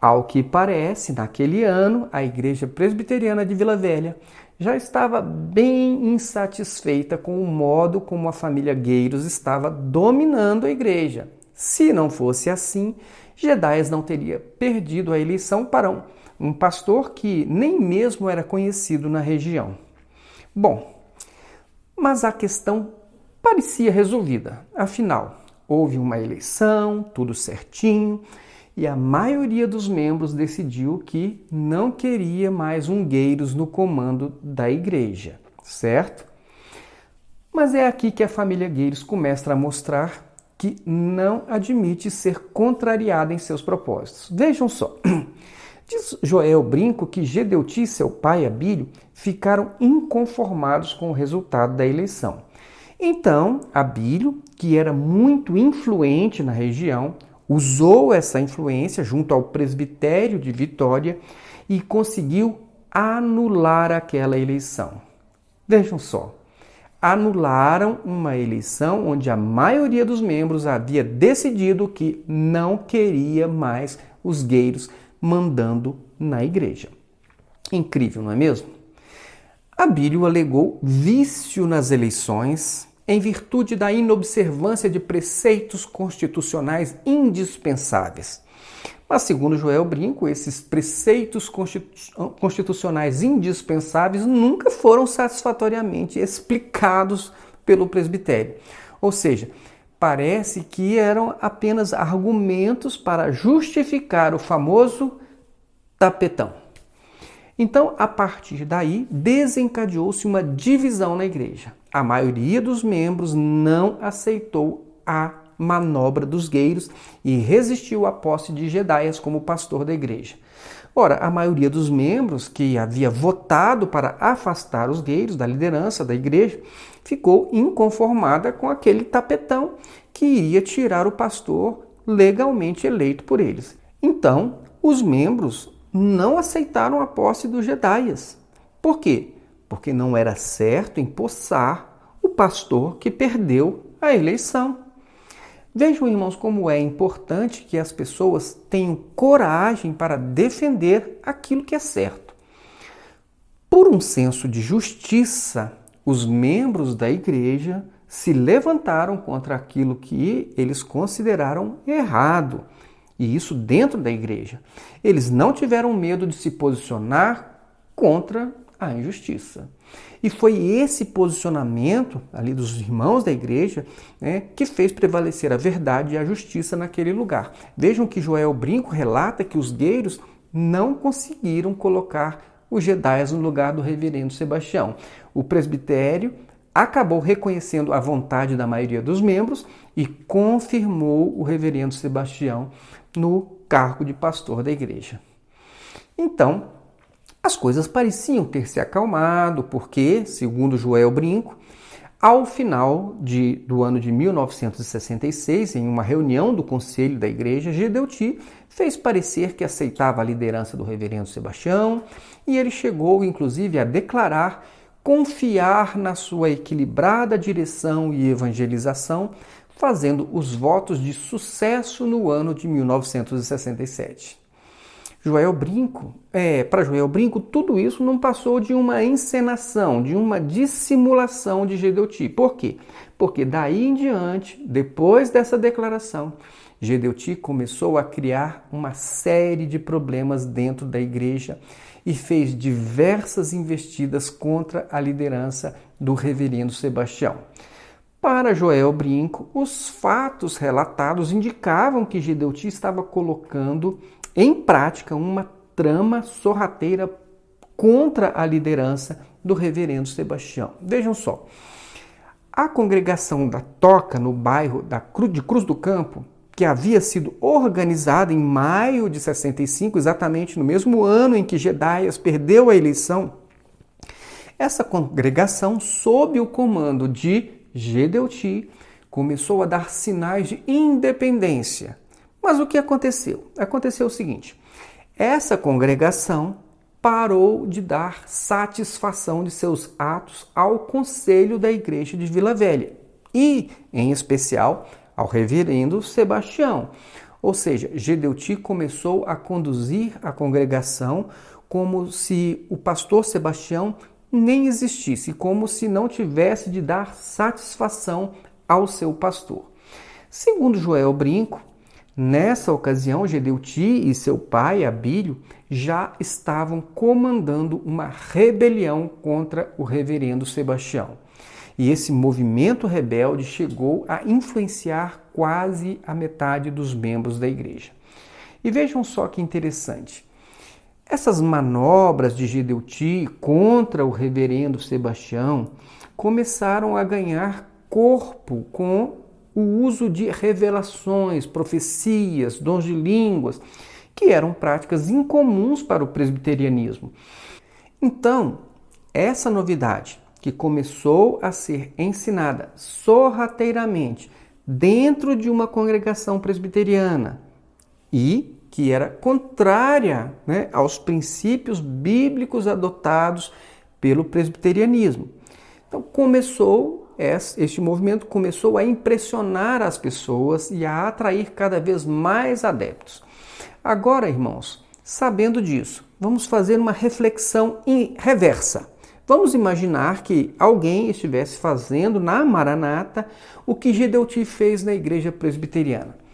Ao que parece, naquele ano, a igreja presbiteriana de Vila Velha já estava bem insatisfeita com o modo como a família Gueiros estava dominando a igreja. Se não fosse assim, Gedaias não teria perdido a eleição para um, um pastor que nem mesmo era conhecido na região. Bom, mas a questão parecia resolvida. Afinal, houve uma eleição, tudo certinho, e a maioria dos membros decidiu que não queria mais ungueiros no comando da igreja, certo? Mas é aqui que a família Gueiros começa a mostrar que não admite ser contrariada em seus propósitos. Vejam só. Diz Joel Brinco que Gedeuti e seu pai Abílio ficaram inconformados com o resultado da eleição. Então, Abílio, que era muito influente na região, usou essa influência junto ao presbitério de Vitória e conseguiu anular aquela eleição. Vejam só, anularam uma eleição onde a maioria dos membros havia decidido que não queria mais os gueiros mandando na igreja. Incrível, não é mesmo? Abílio alegou vício nas eleições em virtude da inobservância de preceitos constitucionais indispensáveis. Mas, segundo Joel Brinco, esses preceitos constitucionais indispensáveis nunca foram satisfatoriamente explicados pelo presbitério. Ou seja, parece que eram apenas argumentos para justificar o famoso tapetão. Então, a partir daí, desencadeou-se uma divisão na igreja. A maioria dos membros não aceitou a manobra dos gueiros e resistiu à posse de Gedaias como pastor da igreja. Ora, a maioria dos membros que havia votado para afastar os gueiros da liderança da igreja ficou inconformada com aquele tapetão que iria tirar o pastor legalmente eleito por eles. Então, os membros não aceitaram a posse dos Gedaias. Por quê? Porque não era certo empossar o pastor que perdeu a eleição. Vejam, irmãos, como é importante que as pessoas tenham coragem para defender aquilo que é certo. Por um senso de justiça, os membros da igreja se levantaram contra aquilo que eles consideraram errado. E isso dentro da igreja. Eles não tiveram medo de se posicionar contra a injustiça. E foi esse posicionamento ali dos irmãos da igreja né, que fez prevalecer a verdade e a justiça naquele lugar. Vejam que Joel Brinco relata que os gueiros não conseguiram colocar os Jedaias no lugar do reverendo Sebastião. O presbitério acabou reconhecendo a vontade da maioria dos membros e confirmou o reverendo Sebastião no cargo de pastor da igreja. Então, as coisas pareciam ter se acalmado, porque, segundo Joel Brinco, ao final de, do ano de 1966, em uma reunião do conselho da igreja, Gedeuti fez parecer que aceitava a liderança do reverendo Sebastião e ele chegou, inclusive, a declarar confiar na sua equilibrada direção e evangelização, fazendo os votos de sucesso no ano de 1967. Joel Brinco, é, para Joel Brinco, tudo isso não passou de uma encenação, de uma dissimulação de Gedeuti. Por quê? Porque daí em diante, depois dessa declaração, Gedeuti começou a criar uma série de problemas dentro da igreja e fez diversas investidas contra a liderança do reverendo Sebastião. Para Joel Brinco, os fatos relatados indicavam que Gedeuti estava colocando em prática uma trama sorrateira contra a liderança do reverendo Sebastião. Vejam só, a congregação da Toca, no bairro de Cruz do Campo, que havia sido organizada em maio de 65, exatamente no mesmo ano em que Gedaias perdeu a eleição, essa congregação, sob o comando de Gedeuti, começou a dar sinais de independência mas o que aconteceu? Aconteceu o seguinte: essa congregação parou de dar satisfação de seus atos ao conselho da igreja de Vila Velha e, em especial, ao reverendo Sebastião. Ou seja, Gedeuti começou a conduzir a congregação como se o pastor Sebastião nem existisse, como se não tivesse de dar satisfação ao seu pastor. Segundo Joel Brinco, Nessa ocasião, Gedeuti e seu pai, Abílio, já estavam comandando uma rebelião contra o reverendo Sebastião. E esse movimento rebelde chegou a influenciar quase a metade dos membros da igreja. E vejam só que interessante. Essas manobras de Gedeuti contra o reverendo Sebastião começaram a ganhar corpo com o uso de revelações, profecias, dons de línguas, que eram práticas incomuns para o presbiterianismo. Então, essa novidade que começou a ser ensinada sorrateiramente dentro de uma congregação presbiteriana e que era contrária né, aos princípios bíblicos adotados pelo presbiterianismo. Então começou este movimento começou a impressionar as pessoas e a atrair cada vez mais adeptos. Agora, irmãos, sabendo disso, vamos fazer uma reflexão reversa. Vamos imaginar que alguém estivesse fazendo na Maranata o que Gedeuti fez na igreja presbiteriana.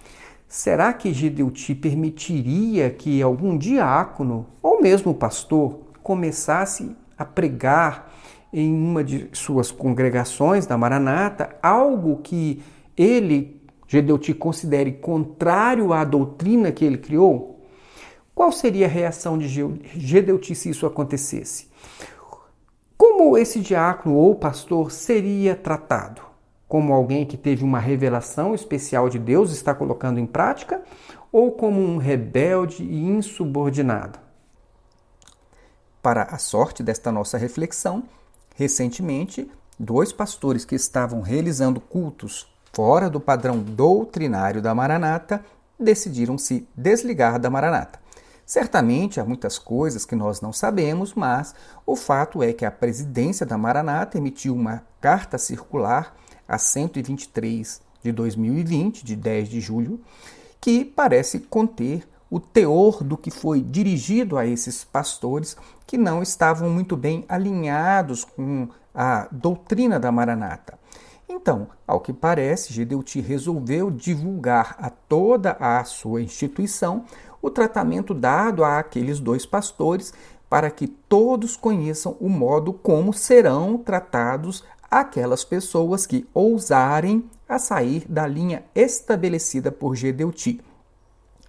Será que Gedeuti permitiria que algum diácono ou mesmo pastor começasse a pregar em uma de suas congregações da Maranata algo que ele, Gedeuti, considere contrário à doutrina que ele criou? Qual seria a reação de Gedeuti se isso acontecesse? Como esse diácono ou pastor seria tratado? Como alguém que teve uma revelação especial de Deus está colocando em prática? Ou como um rebelde e insubordinado? Para a sorte desta nossa reflexão, Recentemente, dois pastores que estavam realizando cultos fora do padrão doutrinário da Maranata decidiram se desligar da Maranata. Certamente há muitas coisas que nós não sabemos, mas o fato é que a presidência da Maranata emitiu uma carta circular a 123 de 2020, de 10 de julho, que parece conter o teor do que foi dirigido a esses pastores que não estavam muito bem alinhados com a doutrina da Maranata. Então, ao que parece, Gedeuti resolveu divulgar a toda a sua instituição o tratamento dado àqueles dois pastores para que todos conheçam o modo como serão tratados aquelas pessoas que ousarem a sair da linha estabelecida por Gedeuti.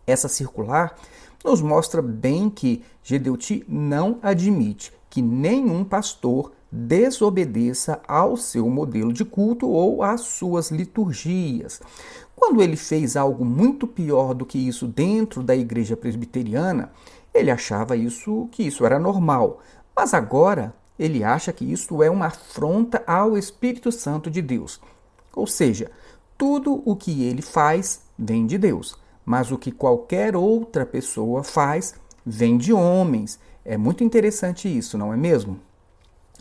Essa circular nos mostra bem que Gedeuti não admite que nenhum pastor desobedeça ao seu modelo de culto ou às suas liturgias. Quando ele fez algo muito pior do que isso dentro da igreja presbiteriana, ele achava isso que isso era normal, mas agora ele acha que isso é uma afronta ao Espírito Santo de Deus. Ou seja, tudo o que ele faz vem de Deus, mas o que qualquer outra pessoa faz vem de homens. É muito interessante isso, não é mesmo?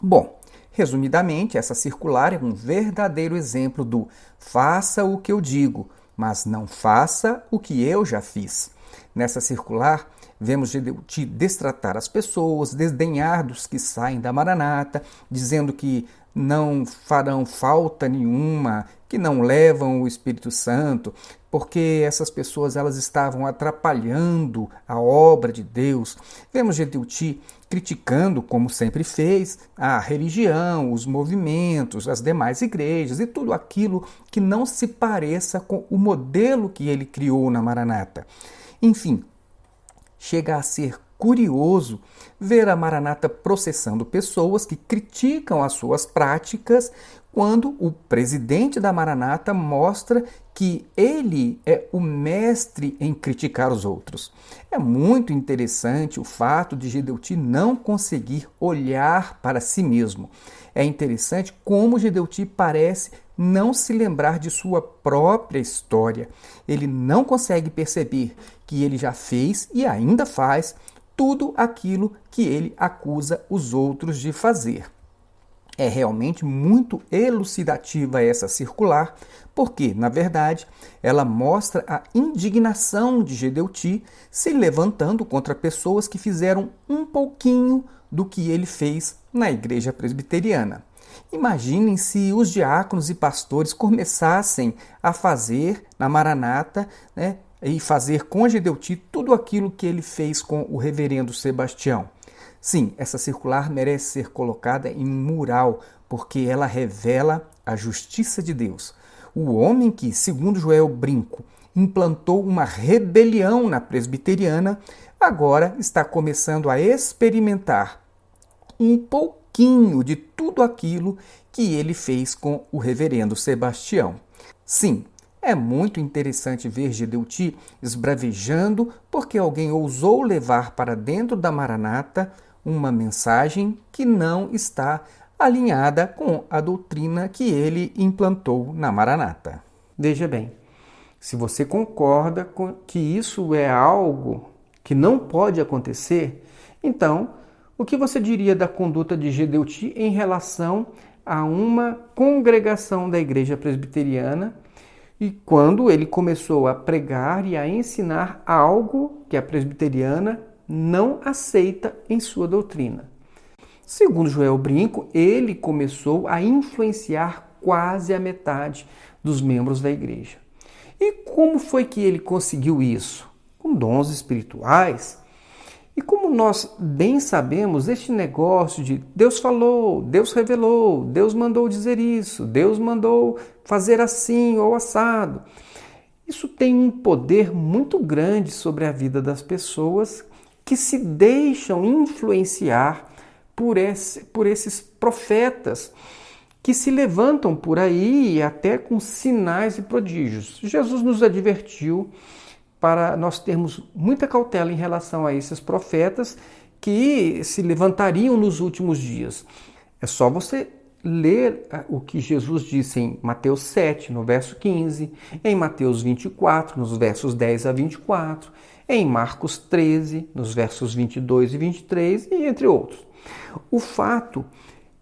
Bom, resumidamente, essa circular é um verdadeiro exemplo do faça o que eu digo, mas não faça o que eu já fiz. Nessa circular, vemos de destratar as pessoas, desdenhar dos que saem da maranata, dizendo que não farão falta nenhuma, que não levam o Espírito Santo, porque essas pessoas elas estavam atrapalhando a obra de Deus. Vemos Gedeuti criticando, como sempre fez, a religião, os movimentos, as demais igrejas e tudo aquilo que não se pareça com o modelo que ele criou na Maranata. Enfim, chega a ser curioso ver a Maranata processando pessoas que criticam as suas práticas quando o presidente da Maranata mostra que ele é o mestre em criticar os outros. É muito interessante o fato de Gedeuti não conseguir olhar para si mesmo. É interessante como Gedeuti parece não se lembrar de sua própria história. Ele não consegue perceber que ele já fez e ainda faz tudo aquilo que ele acusa os outros de fazer. É realmente muito elucidativa essa circular, porque, na verdade, ela mostra a indignação de Gedeuti se levantando contra pessoas que fizeram um pouquinho do que ele fez na igreja presbiteriana. Imaginem se os diáconos e pastores começassem a fazer na Maranata né, e fazer com Gedeuti tudo aquilo que ele fez com o reverendo Sebastião. Sim, essa circular merece ser colocada em mural, porque ela revela a justiça de Deus. O homem que, segundo Joel Brinco, implantou uma rebelião na presbiteriana, agora está começando a experimentar um pouquinho de tudo aquilo que ele fez com o reverendo Sebastião. Sim, é muito interessante ver Gedeuti esbravejando porque alguém ousou levar para dentro da Maranata uma mensagem que não está alinhada com a doutrina que ele implantou na Maranata. Veja bem, se você concorda que isso é algo que não pode acontecer, então o que você diria da conduta de Gedeuti em relação a uma congregação da igreja presbiteriana e quando ele começou a pregar e a ensinar algo que a presbiteriana não aceita em sua doutrina. Segundo Joel Brinco, ele começou a influenciar quase a metade dos membros da igreja. E como foi que ele conseguiu isso? Com dons espirituais? E como nós bem sabemos, este negócio de Deus falou, Deus revelou, Deus mandou dizer isso, Deus mandou fazer assim ou assado, isso tem um poder muito grande sobre a vida das pessoas que se deixam influenciar por, esse, por esses profetas que se levantam por aí até com sinais e prodígios. Jesus nos advertiu para nós termos muita cautela em relação a esses profetas que se levantariam nos últimos dias. É só você ler ah, o que Jesus disse em Mateus 7, no verso 15, em Mateus 24, nos versos 10 a 24, em Marcos 13, nos versos 22 e 23, e entre outros. O fato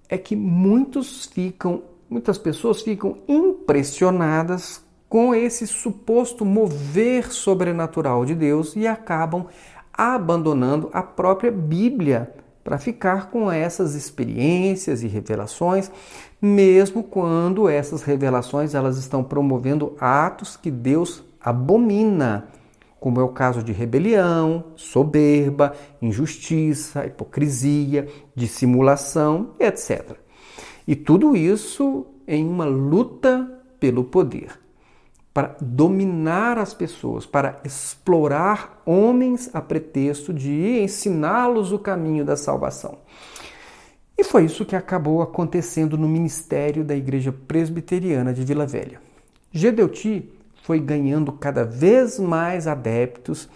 é que muitos ficam, muitas pessoas ficam impressionadas com esse suposto mover sobrenatural de Deus e acabam abandonando a própria Bíblia para ficar com essas experiências e revelações, mesmo quando essas revelações elas estão promovendo atos que Deus abomina, como é o caso de rebelião, soberba, injustiça, hipocrisia, dissimulação, etc. E tudo isso em uma luta pelo poder para dominar as pessoas, para explorar homens a pretexto de ensiná-los o caminho da salvação. E foi isso que acabou acontecendo no ministério da Igreja Presbiteriana de Vila Velha. Gedeuti foi ganhando cada vez mais adeptos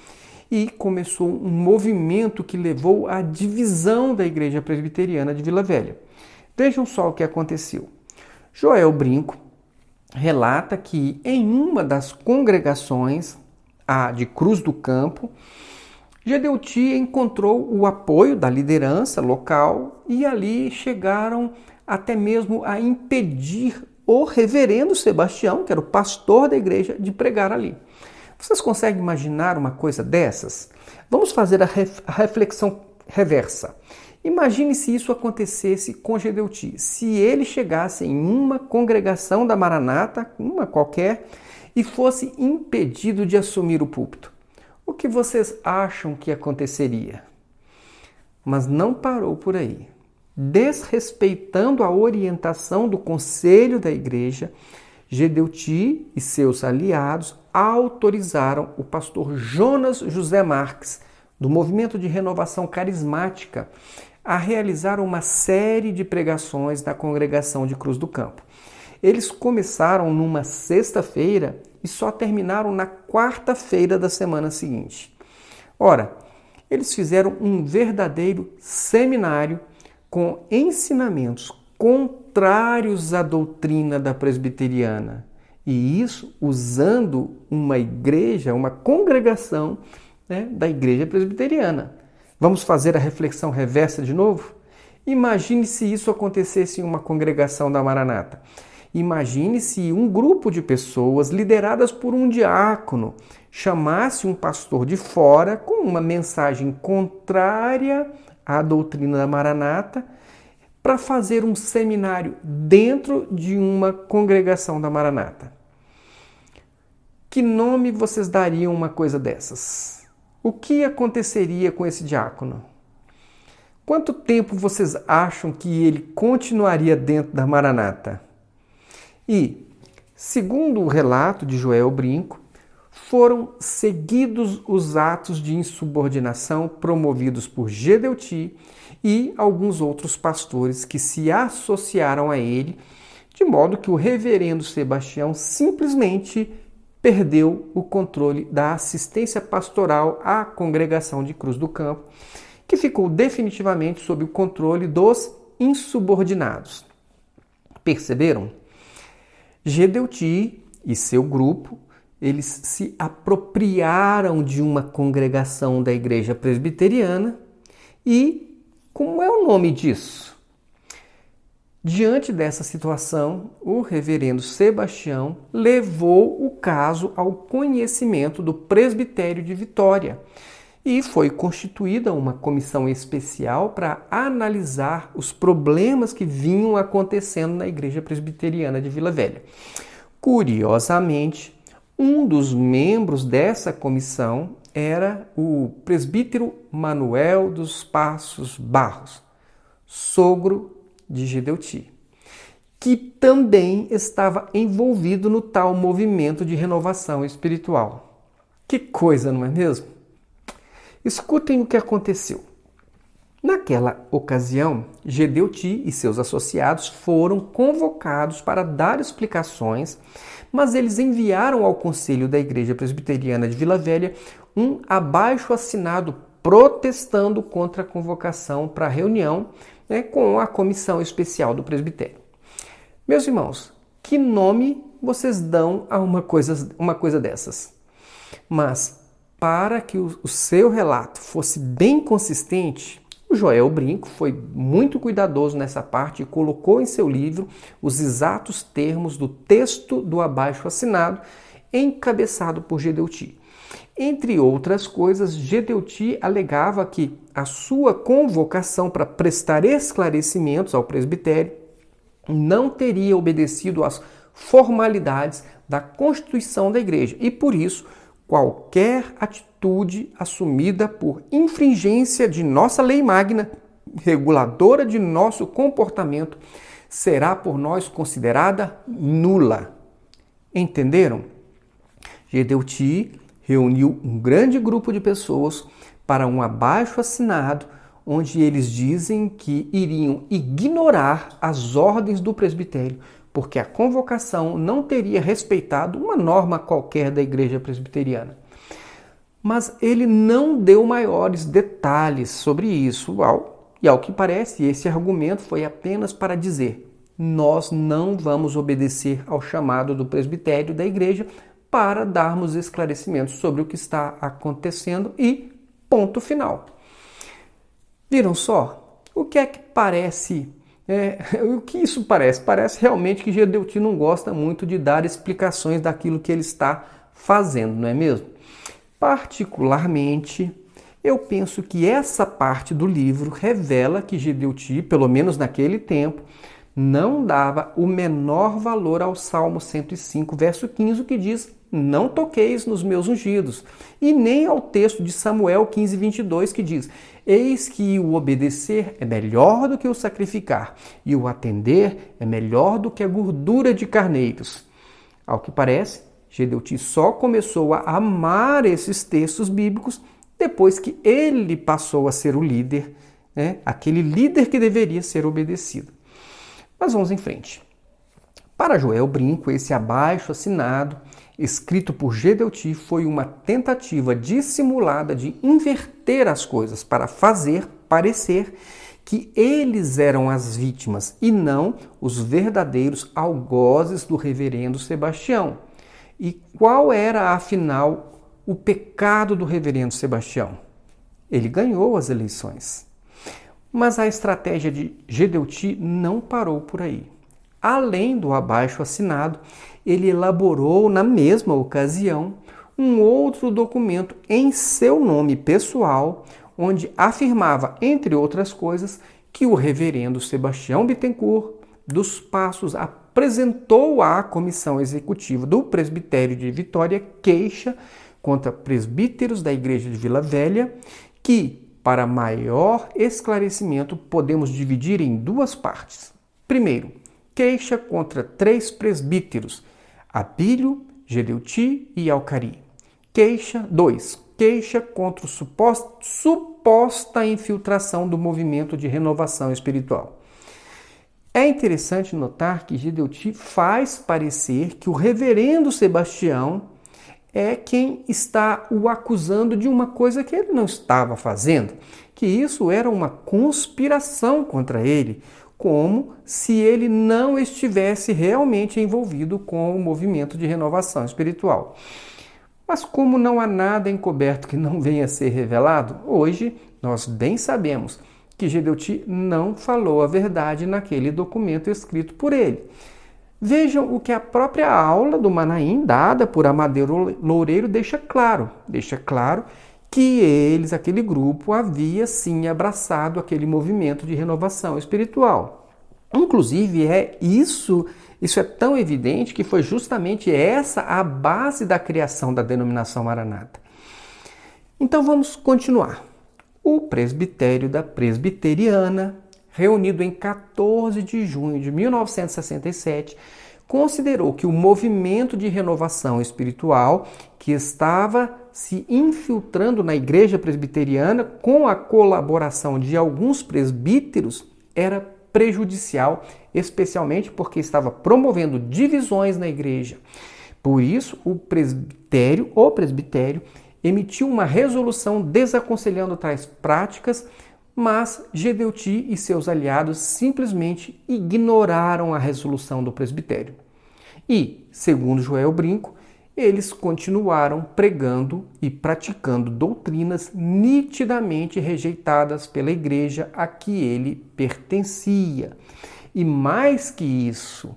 e começou um movimento que levou à divisão da Igreja Presbiteriana de Vila Velha. Vejam só o que aconteceu. Joel Brinco, relata que em uma das congregações, a de Cruz do Campo, Gedeuti encontrou o apoio da liderança local e ali chegaram até mesmo a impedir o reverendo Sebastião, que era o pastor da igreja, de pregar ali. Vocês conseguem imaginar uma coisa dessas? Vamos fazer a, reflexão reversa. Imagine se isso acontecesse com Gedeuti, se ele chegasse em uma congregação da Maranata, uma qualquer, e fosse impedido de assumir o púlpito. O que vocês acham que aconteceria? Mas não parou por aí. Desrespeitando a orientação do conselho da igreja, Gedeuti e seus aliados autorizaram o pastor Jonas José Marques, do movimento de renovação carismática, a realizar uma série de pregações na congregação de Cruz do Campo. Eles começaram numa sexta-feira e só terminaram na quarta-feira da semana seguinte. Ora, eles fizeram um verdadeiro seminário com ensinamentos contrários à doutrina da presbiteriana. E isso usando uma igreja, uma congregação né, da igreja presbiteriana. Vamos fazer a reflexão reversa de novo? Imagine se isso acontecesse em uma congregação da Maranata. Imagine se um grupo de pessoas lideradas por um diácono chamasse um pastor de fora com uma mensagem contrária à doutrina da Maranata para fazer um seminário dentro de uma congregação da Maranata. Que nome vocês dariam uma coisa dessas? O que aconteceria com esse diácono? Quanto tempo vocês acham que ele continuaria dentro da Maranata? E, segundo o relato de Joel Brinco, foram seguidos os atos de insubordinação promovidos por Gedeuti e alguns outros pastores que se associaram a ele, de modo que o reverendo Sebastião simplesmente perdeu o controle da assistência pastoral à congregação de Cruz do Campo, que ficou definitivamente sob o controle dos insubordinados. Perceberam? Gedeuti e seu grupo, eles se apropriaram de uma congregação da igreja presbiteriana e como é o nome disso? Diante dessa situação, o reverendo Sebastião levou o caso ao conhecimento do presbitério de Vitória e foi constituída uma comissão especial para analisar os problemas que vinham acontecendo na igreja presbiteriana de Vila Velha. Curiosamente, um dos membros dessa comissão era o presbítero Manuel dos Passos Barros, sogro de Gedeuti, que também estava envolvido no tal movimento de renovação espiritual. Que coisa, não é mesmo? Escutem o que aconteceu. Naquela ocasião, Gedeuti e seus associados foram convocados para dar explicações, mas eles enviaram ao Conselho da Igreja Presbiteriana de Vila Velha um abaixo assinado protestando contra a convocação para a reunião né, com a comissão especial do presbitério. Meus irmãos, que nome vocês dão a uma coisa, uma coisa dessas? Mas para que o, o seu relato fosse bem consistente, o Joel Brinco foi muito cuidadoso nessa parte e colocou em seu livro os exatos termos do texto do abaixo assinado, encabeçado por Gedeuti. Entre outras coisas, Gedeuti alegava que a sua convocação para prestar esclarecimentos ao presbitério não teria obedecido às formalidades da constituição da igreja e, por isso, qualquer atitude assumida por infringência de nossa lei magna, reguladora de nosso comportamento, será por nós considerada nula. Entenderam? Gedeuti reuniu um grande grupo de pessoas para um abaixo assinado onde eles dizem que iriam ignorar as ordens do presbitério, porque a convocação não teria respeitado uma norma qualquer da igreja presbiteriana. Mas ele não deu maiores detalhes sobre isso, e ao que parece, esse argumento foi apenas para dizer: nós não vamos obedecer ao chamado do presbitério da igreja para darmos esclarecimentos sobre o que está acontecendo e ponto final. Viram só? O que é que parece? É, o que isso parece? Parece realmente que Gedeuti não gosta muito de dar explicações daquilo que ele está fazendo, não é mesmo? Particularmente, eu penso que essa parte do livro revela que Gedeuti, pelo menos naquele tempo, não dava o menor valor ao Salmo 105, verso 15, que diz: não toqueis nos meus ungidos, e nem ao texto de Samuel 15, 22, que diz: Eis que o obedecer é melhor do que o sacrificar, e o atender é melhor do que a gordura de carneiros. Ao que parece, Gedeuti só começou a amar esses textos bíblicos depois que ele passou a ser o líder, né? aquele líder que deveria ser obedecido. Mas vamos em frente. Para Joel Brinco, esse abaixo assinado escrito por Gedeuti, foi uma tentativa dissimulada de inverter as coisas para fazer parecer que eles eram as vítimas e não os verdadeiros algozes do reverendo Sebastião. E qual era, afinal, o pecado do reverendo Sebastião? Ele ganhou as eleições. Mas a estratégia de Gedeuti não parou por aí. Além do abaixo assinado, ele elaborou na mesma ocasião um outro documento em seu nome pessoal, onde afirmava, entre outras coisas, que o reverendo Sebastião Bittencourt dos Passos apresentou à comissão executiva do presbitério de Vitória queixa contra presbíteros da igreja de Vila Velha, que, para maior esclarecimento, podemos dividir em duas partes. Primeiro, queixa contra três presbíteros, Abílio, Gedeuti e Alcari. Queixa 2. Queixa contra suposta, suposta infiltração do movimento de renovação espiritual. É interessante notar que Gedeuti faz parecer que o reverendo Sebastião é quem está o acusando de uma coisa que ele não estava fazendo, que isso era uma conspiração contra ele, como se ele não estivesse realmente envolvido com o movimento de renovação espiritual. Mas como não há nada encoberto que não venha a ser revelado, hoje nós bem sabemos que Gedeuti não falou a verdade naquele documento escrito por ele. Vejam o que a própria aula do Manaim, dada por Amadeiro Loureiro, deixa claro. Deixa claro que eles, aquele grupo, havia sim abraçado aquele movimento de renovação espiritual. Inclusive, é isso, isso é tão evidente que foi justamente essa a base da criação da denominação Maranata. Então vamos continuar. O presbitério da Presbiteriana, reunido em 14 de junho de 1967, considerou que o movimento de renovação espiritual que estava se infiltrando na igreja presbiteriana com a colaboração de alguns presbíteros era prejudicial, especialmente porque estava promovendo divisões na igreja. Por isso, o presbitério, o presbitério, emitiu uma resolução desaconselhando tais práticas, mas Gedeuti e seus aliados simplesmente ignoraram a resolução do presbitério. E, segundo Joel Brinco, eles continuaram pregando e praticando doutrinas nitidamente rejeitadas pela igreja a que ele pertencia. E mais que isso,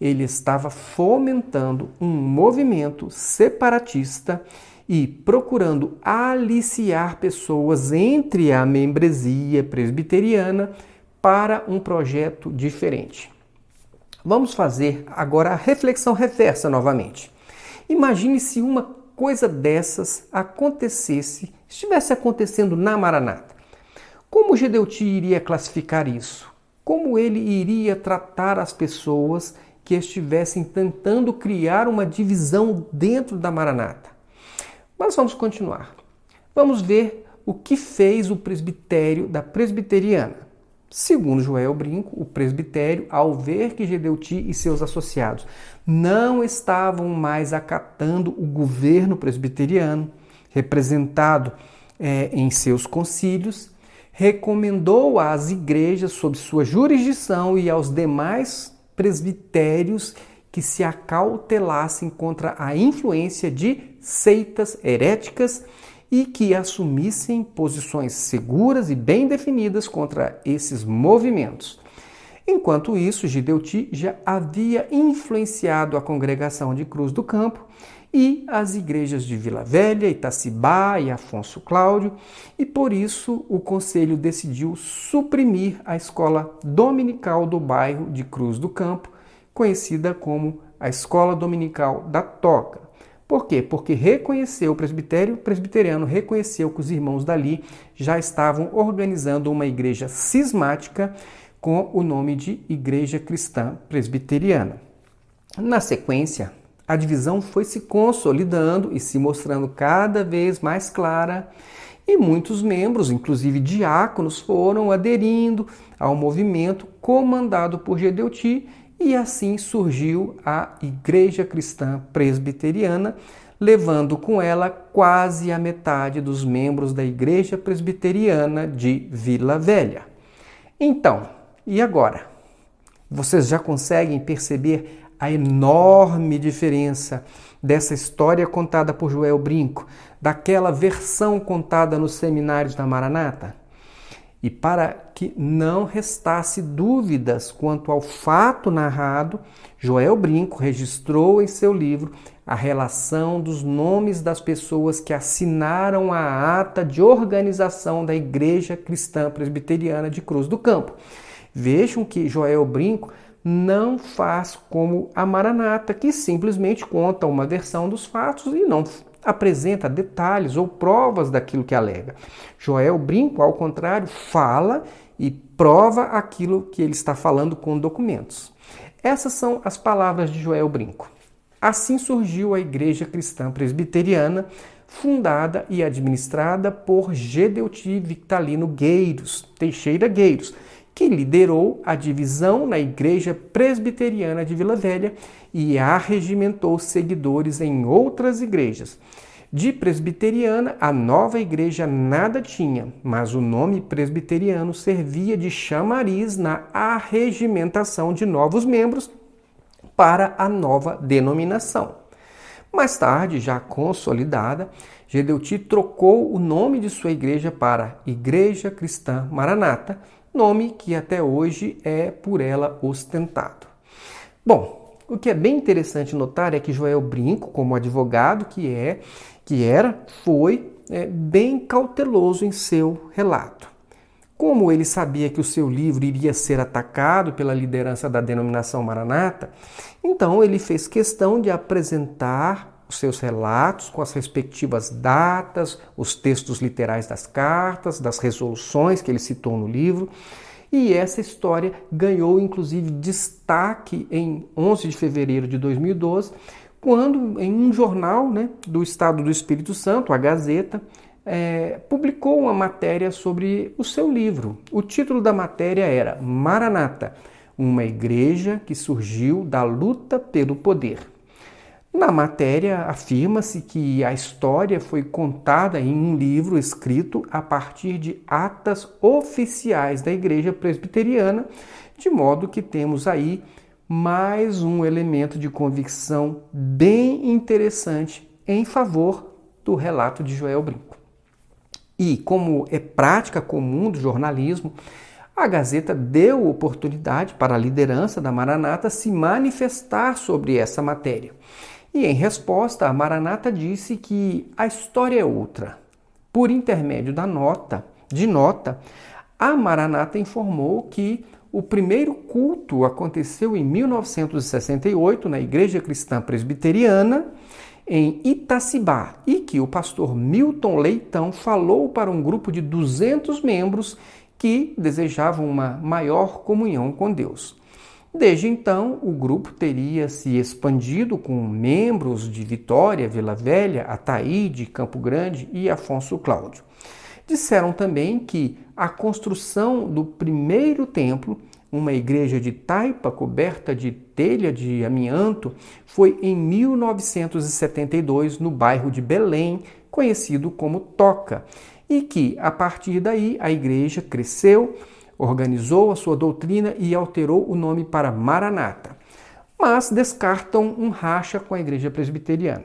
ele estava fomentando um movimento separatista e procurando aliciar pessoas entre a membresia presbiteriana para um projeto diferente. Vamos fazer agora a reflexão reversa novamente. Imagine se uma coisa dessas acontecesse, estivesse acontecendo na Maranata. Como Gedeuti iria classificar isso? Como ele iria tratar as pessoas que estivessem tentando criar uma divisão dentro da Maranata? Mas vamos continuar. Vamos ver o que fez o presbitério da presbiteriana. Segundo Joel Brinco, o presbitério, ao ver que Gedeuti e seus associados não estavam mais acatando o governo presbiteriano, representado é, em seus concílios, recomendou às igrejas sob sua jurisdição e aos demais presbitérios que se acautelassem contra a influência de seitas heréticas e que assumissem posições seguras e bem definidas contra esses movimentos. Enquanto isso, Gideuti já havia influenciado a congregação de Cruz do Campo e as igrejas de Vila Velha, Itacibá e Afonso Cláudio, e por isso o conselho decidiu suprimir a escola dominical do bairro de Cruz do Campo, conhecida como a Escola Dominical da Toca. Por quê? Porque reconheceu o presbitério, presbiteriano reconheceu que os irmãos dali já estavam organizando uma igreja cismática com o nome de Igreja Cristã Presbiteriana. Na sequência, a divisão foi se consolidando e se mostrando cada vez mais clara, e muitos membros, inclusive diáconos, foram aderindo ao movimento comandado por Gedeuti e assim surgiu a Igreja Cristã Presbiteriana, levando com ela quase a metade dos membros da Igreja Presbiteriana de Vila Velha. Então, e agora? Vocês já conseguem perceber a enorme diferença dessa história contada por Joel Brinco, daquela versão contada nos seminários da Maranata? E para que não restasse dúvidas quanto ao fato narrado, Joel Brinco registrou em seu livro a relação dos nomes das pessoas que assinaram a ata de organização da Igreja Cristã Presbiteriana de Cruz do Campo. Vejam que Joel Brinco não faz como a Maranata, que simplesmente conta uma versão dos fatos e não apresenta detalhes ou provas daquilo que alega. Joel Brinco, ao contrário, fala e prova aquilo que ele está falando com documentos. Essas são as palavras de Joel Brinco. Assim surgiu a Igreja Cristã Presbiteriana, fundada e administrada por Gedeuti Victalino Gueiros, Teixeira Gueiros, que liderou a divisão na Igreja Presbiteriana de Vila Velha e arregimentou seguidores em outras igrejas. De presbiteriana, a nova igreja nada tinha, mas o nome presbiteriano servia de chamariz na arregimentação de novos membros para a nova denominação. Mais tarde, já consolidada, Gedeuti trocou o nome de sua igreja para Igreja Cristã Maranata, nome que até hoje é por ela ostentado. Bom, o que é bem interessante notar é que Joel Brinco, como advogado que é, que era, foi é, bem cauteloso em seu relato. Como ele sabia que o seu livro iria ser atacado pela liderança da denominação Maranata, então ele fez questão de apresentar os seus relatos com as respectivas datas, os textos literais das cartas, das resoluções que ele citou no livro. E essa história ganhou inclusive destaque em 11 de fevereiro de 2012, quando em um jornal né, do Estado do Espírito Santo, a Gazeta, é, publicou uma matéria sobre o seu livro. O título da matéria era Maranata, uma igreja que surgiu da luta pelo poder. Na matéria, afirma-se que a história foi contada em um livro escrito a partir de atas oficiais da Igreja Presbiteriana, de modo que temos aí mais um elemento de convicção bem interessante em favor do relato de Joel Brinco. E, como é prática comum do jornalismo, a Gazeta deu oportunidade para a liderança da Maranata se manifestar sobre essa matéria. E em resposta, a Maranata disse que a história é outra. Por intermédio da nota, de nota, a Maranata informou que o primeiro culto aconteceu em 1968 na Igreja Cristã Presbiteriana em Itacibá e que o pastor Milton Leitão falou para um grupo de 200 membros que desejavam uma maior comunhão com Deus. Desde então, o grupo teria se expandido com membros de Vitória, Vila Velha, Ataíde, Campo Grande e Afonso Cláudio. Disseram também que a construção do primeiro templo uma igreja de taipa coberta de telha de amianto, foi em 1972 no bairro de Belém, conhecido como Toca, e que a partir daí a igreja cresceu, organizou a sua doutrina e alterou o nome para Maranata. Mas descartam um racha com a igreja presbiteriana.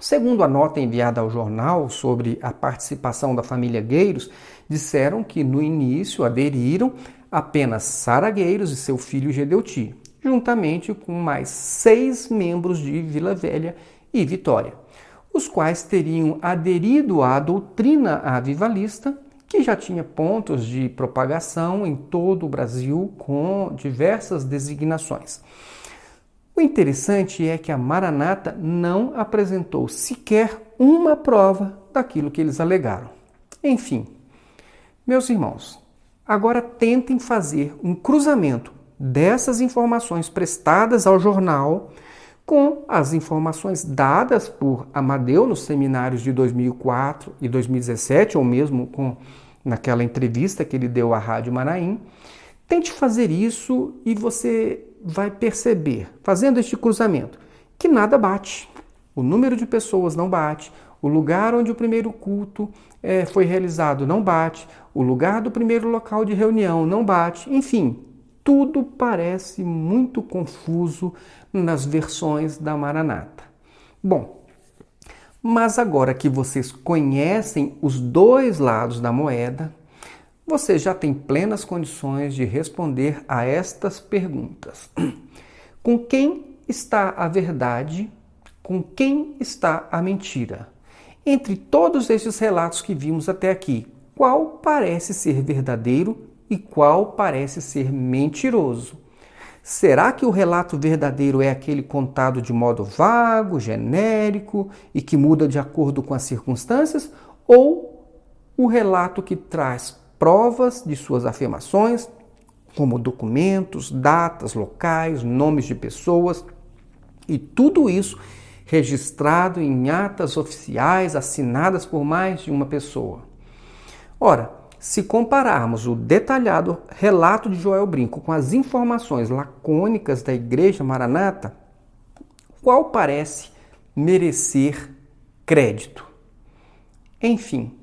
Segundo a nota enviada ao jornal sobre a participação da família Gueiros, disseram que no início aderiram apenas Saragueiros e seu filho Gedeuti, juntamente com mais seis membros de Vila Velha e Vitória, os quais teriam aderido à doutrina avivalista, que já tinha pontos de propagação em todo o Brasil com diversas designações. O interessante é que a Maranata não apresentou sequer uma prova daquilo que eles alegaram. Enfim, meus irmãos, Agora tentem fazer um cruzamento dessas informações prestadas ao jornal com as informações dadas por Amadeu nos seminários de 2004 e 2017, ou mesmo com naquela entrevista que ele deu à Rádio Manaim. Tente fazer isso e você vai perceber, fazendo este cruzamento, que nada bate. O número de pessoas não bate, o lugar onde o primeiro culto é, foi realizado não bate, o lugar do primeiro local de reunião não bate, enfim, tudo parece muito confuso nas versões da Maranata. Bom, mas agora que vocês conhecem os dois lados da moeda, vocês já têm plenas condições de responder a estas perguntas. Com quem está a verdade? Com quem está a mentira? Entre todos estes relatos que vimos até aqui, qual parece ser verdadeiro e qual parece ser mentiroso? Será que o relato verdadeiro é aquele contado de modo vago, genérico e que muda de acordo com as circunstâncias? Ou o relato que traz provas de suas afirmações, como documentos, datas, locais, nomes de pessoas, e tudo isso registrado em atas oficiais assinadas por mais de uma pessoa. Ora, se compararmos o detalhado relato de Joel Brinco com as informações lacônicas da Igreja Maranata, qual parece merecer crédito? Enfim,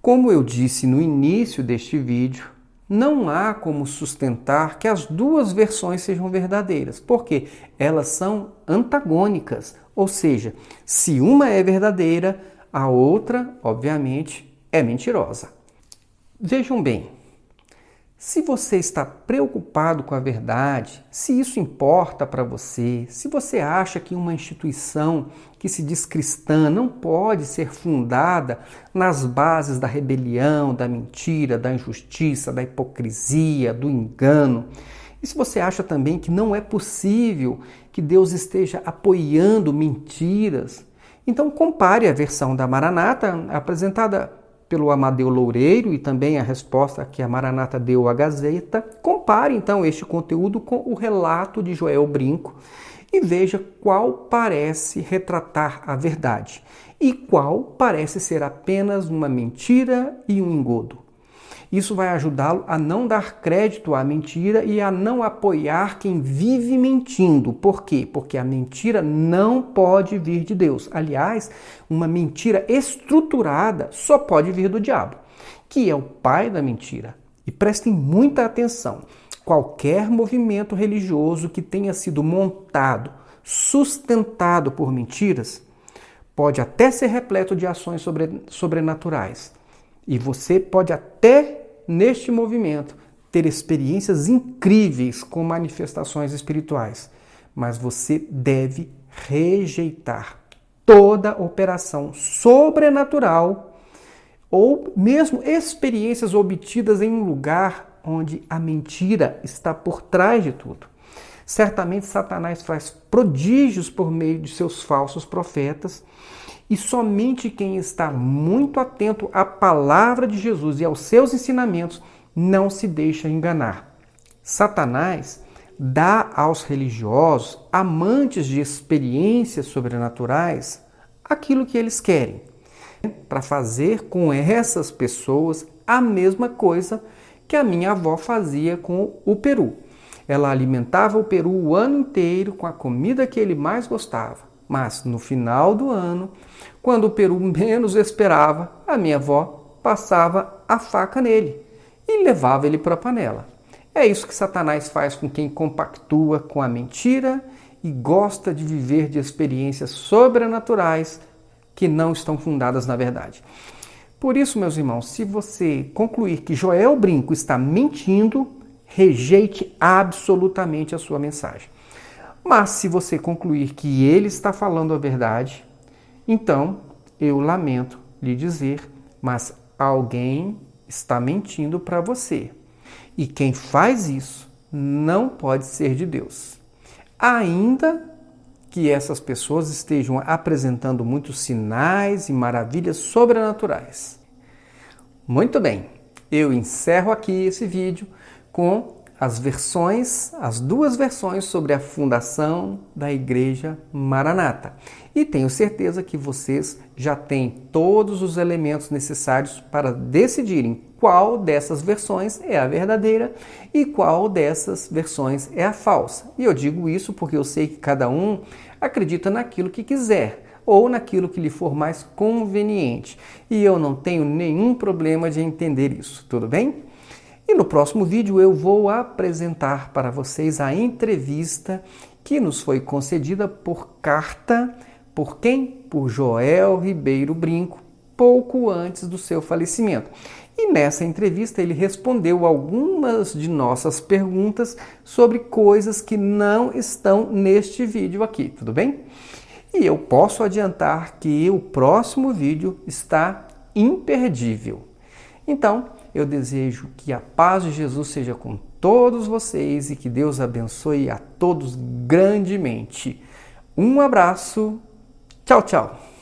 como eu disse no início deste vídeo, não há como sustentar que as duas versões sejam verdadeiras, porque elas são antagônicas, ou seja, se uma é verdadeira, a outra, obviamente, é mentirosa. Vejam bem, se você está preocupado com a verdade, se isso importa para você, se você acha que uma instituição que se diz cristã não pode ser fundada nas bases da rebelião, da mentira, da injustiça, da hipocrisia, do engano, e se você acha também que não é possível que Deus esteja apoiando mentiras, então compare a versão da Maranata apresentada pelo Amadeu Loureiro e também a resposta que a Maranata deu à Gazeta. Compare então este conteúdo com o relato de Joel Brinco e veja qual parece retratar a verdade e qual parece ser apenas uma mentira e um engodo. Isso vai ajudá-lo a não dar crédito à mentira e a não apoiar quem vive mentindo. Por quê? Porque a mentira não pode vir de Deus. Aliás, uma mentira estruturada só pode vir do diabo, que é o pai da mentira. E prestem muita atenção: qualquer movimento religioso que tenha sido montado, sustentado por mentiras, pode até ser repleto de ações sobrenaturais. E você pode até neste movimento, ter experiências incríveis com manifestações espirituais, mas você deve rejeitar toda operação sobrenatural ou mesmo experiências obtidas em um lugar onde a mentira está por trás de tudo. Certamente Satanás faz prodígios por meio de seus falsos profetas, e somente quem está muito atento à palavra de Jesus e aos seus ensinamentos não se deixa enganar. Satanás dá aos religiosos, amantes de experiências sobrenaturais, aquilo que eles querem, para fazer com essas pessoas a mesma coisa que a minha avó fazia com o peru. Ela alimentava o peru o ano inteiro com a comida que ele mais gostava. Mas no final do ano, quando o peru menos esperava, a minha avó passava a faca nele e levava ele para a panela. É isso que Satanás faz com quem compactua com a mentira e gosta de viver de experiências sobrenaturais que não estão fundadas na verdade. Por isso, meus irmãos, se você concluir que Joel Brinco está mentindo, rejeite absolutamente a sua mensagem. Mas se você concluir que ele está falando a verdade, então eu lamento lhe dizer, mas alguém está mentindo para você. E quem faz isso não pode ser de Deus. Ainda que essas pessoas estejam apresentando muitos sinais e maravilhas sobrenaturais. Muito bem, eu encerro aqui esse vídeo com as versões, as duas versões sobre a fundação da Igreja Maranata. E tenho certeza que vocês já têm todos os elementos necessários para decidirem qual dessas versões é a verdadeira e qual dessas versões é a falsa. E eu digo isso porque eu sei que cada um acredita naquilo que quiser ou naquilo que lhe for mais conveniente. E eu não tenho nenhum problema de entender isso, tudo bem? E no próximo vídeo eu vou apresentar para vocês a entrevista que nos foi concedida por carta por quem? Por Joel Ribeiro Brinco, pouco antes do seu falecimento. E nessa entrevista ele respondeu algumas de nossas perguntas sobre coisas que não estão neste vídeo aqui, tudo bem? E eu posso adiantar que o próximo vídeo está imperdível. Então, eu desejo que a paz de Jesus seja com todos vocês e que Deus abençoe a todos grandemente. Um abraço Tchau, tchau.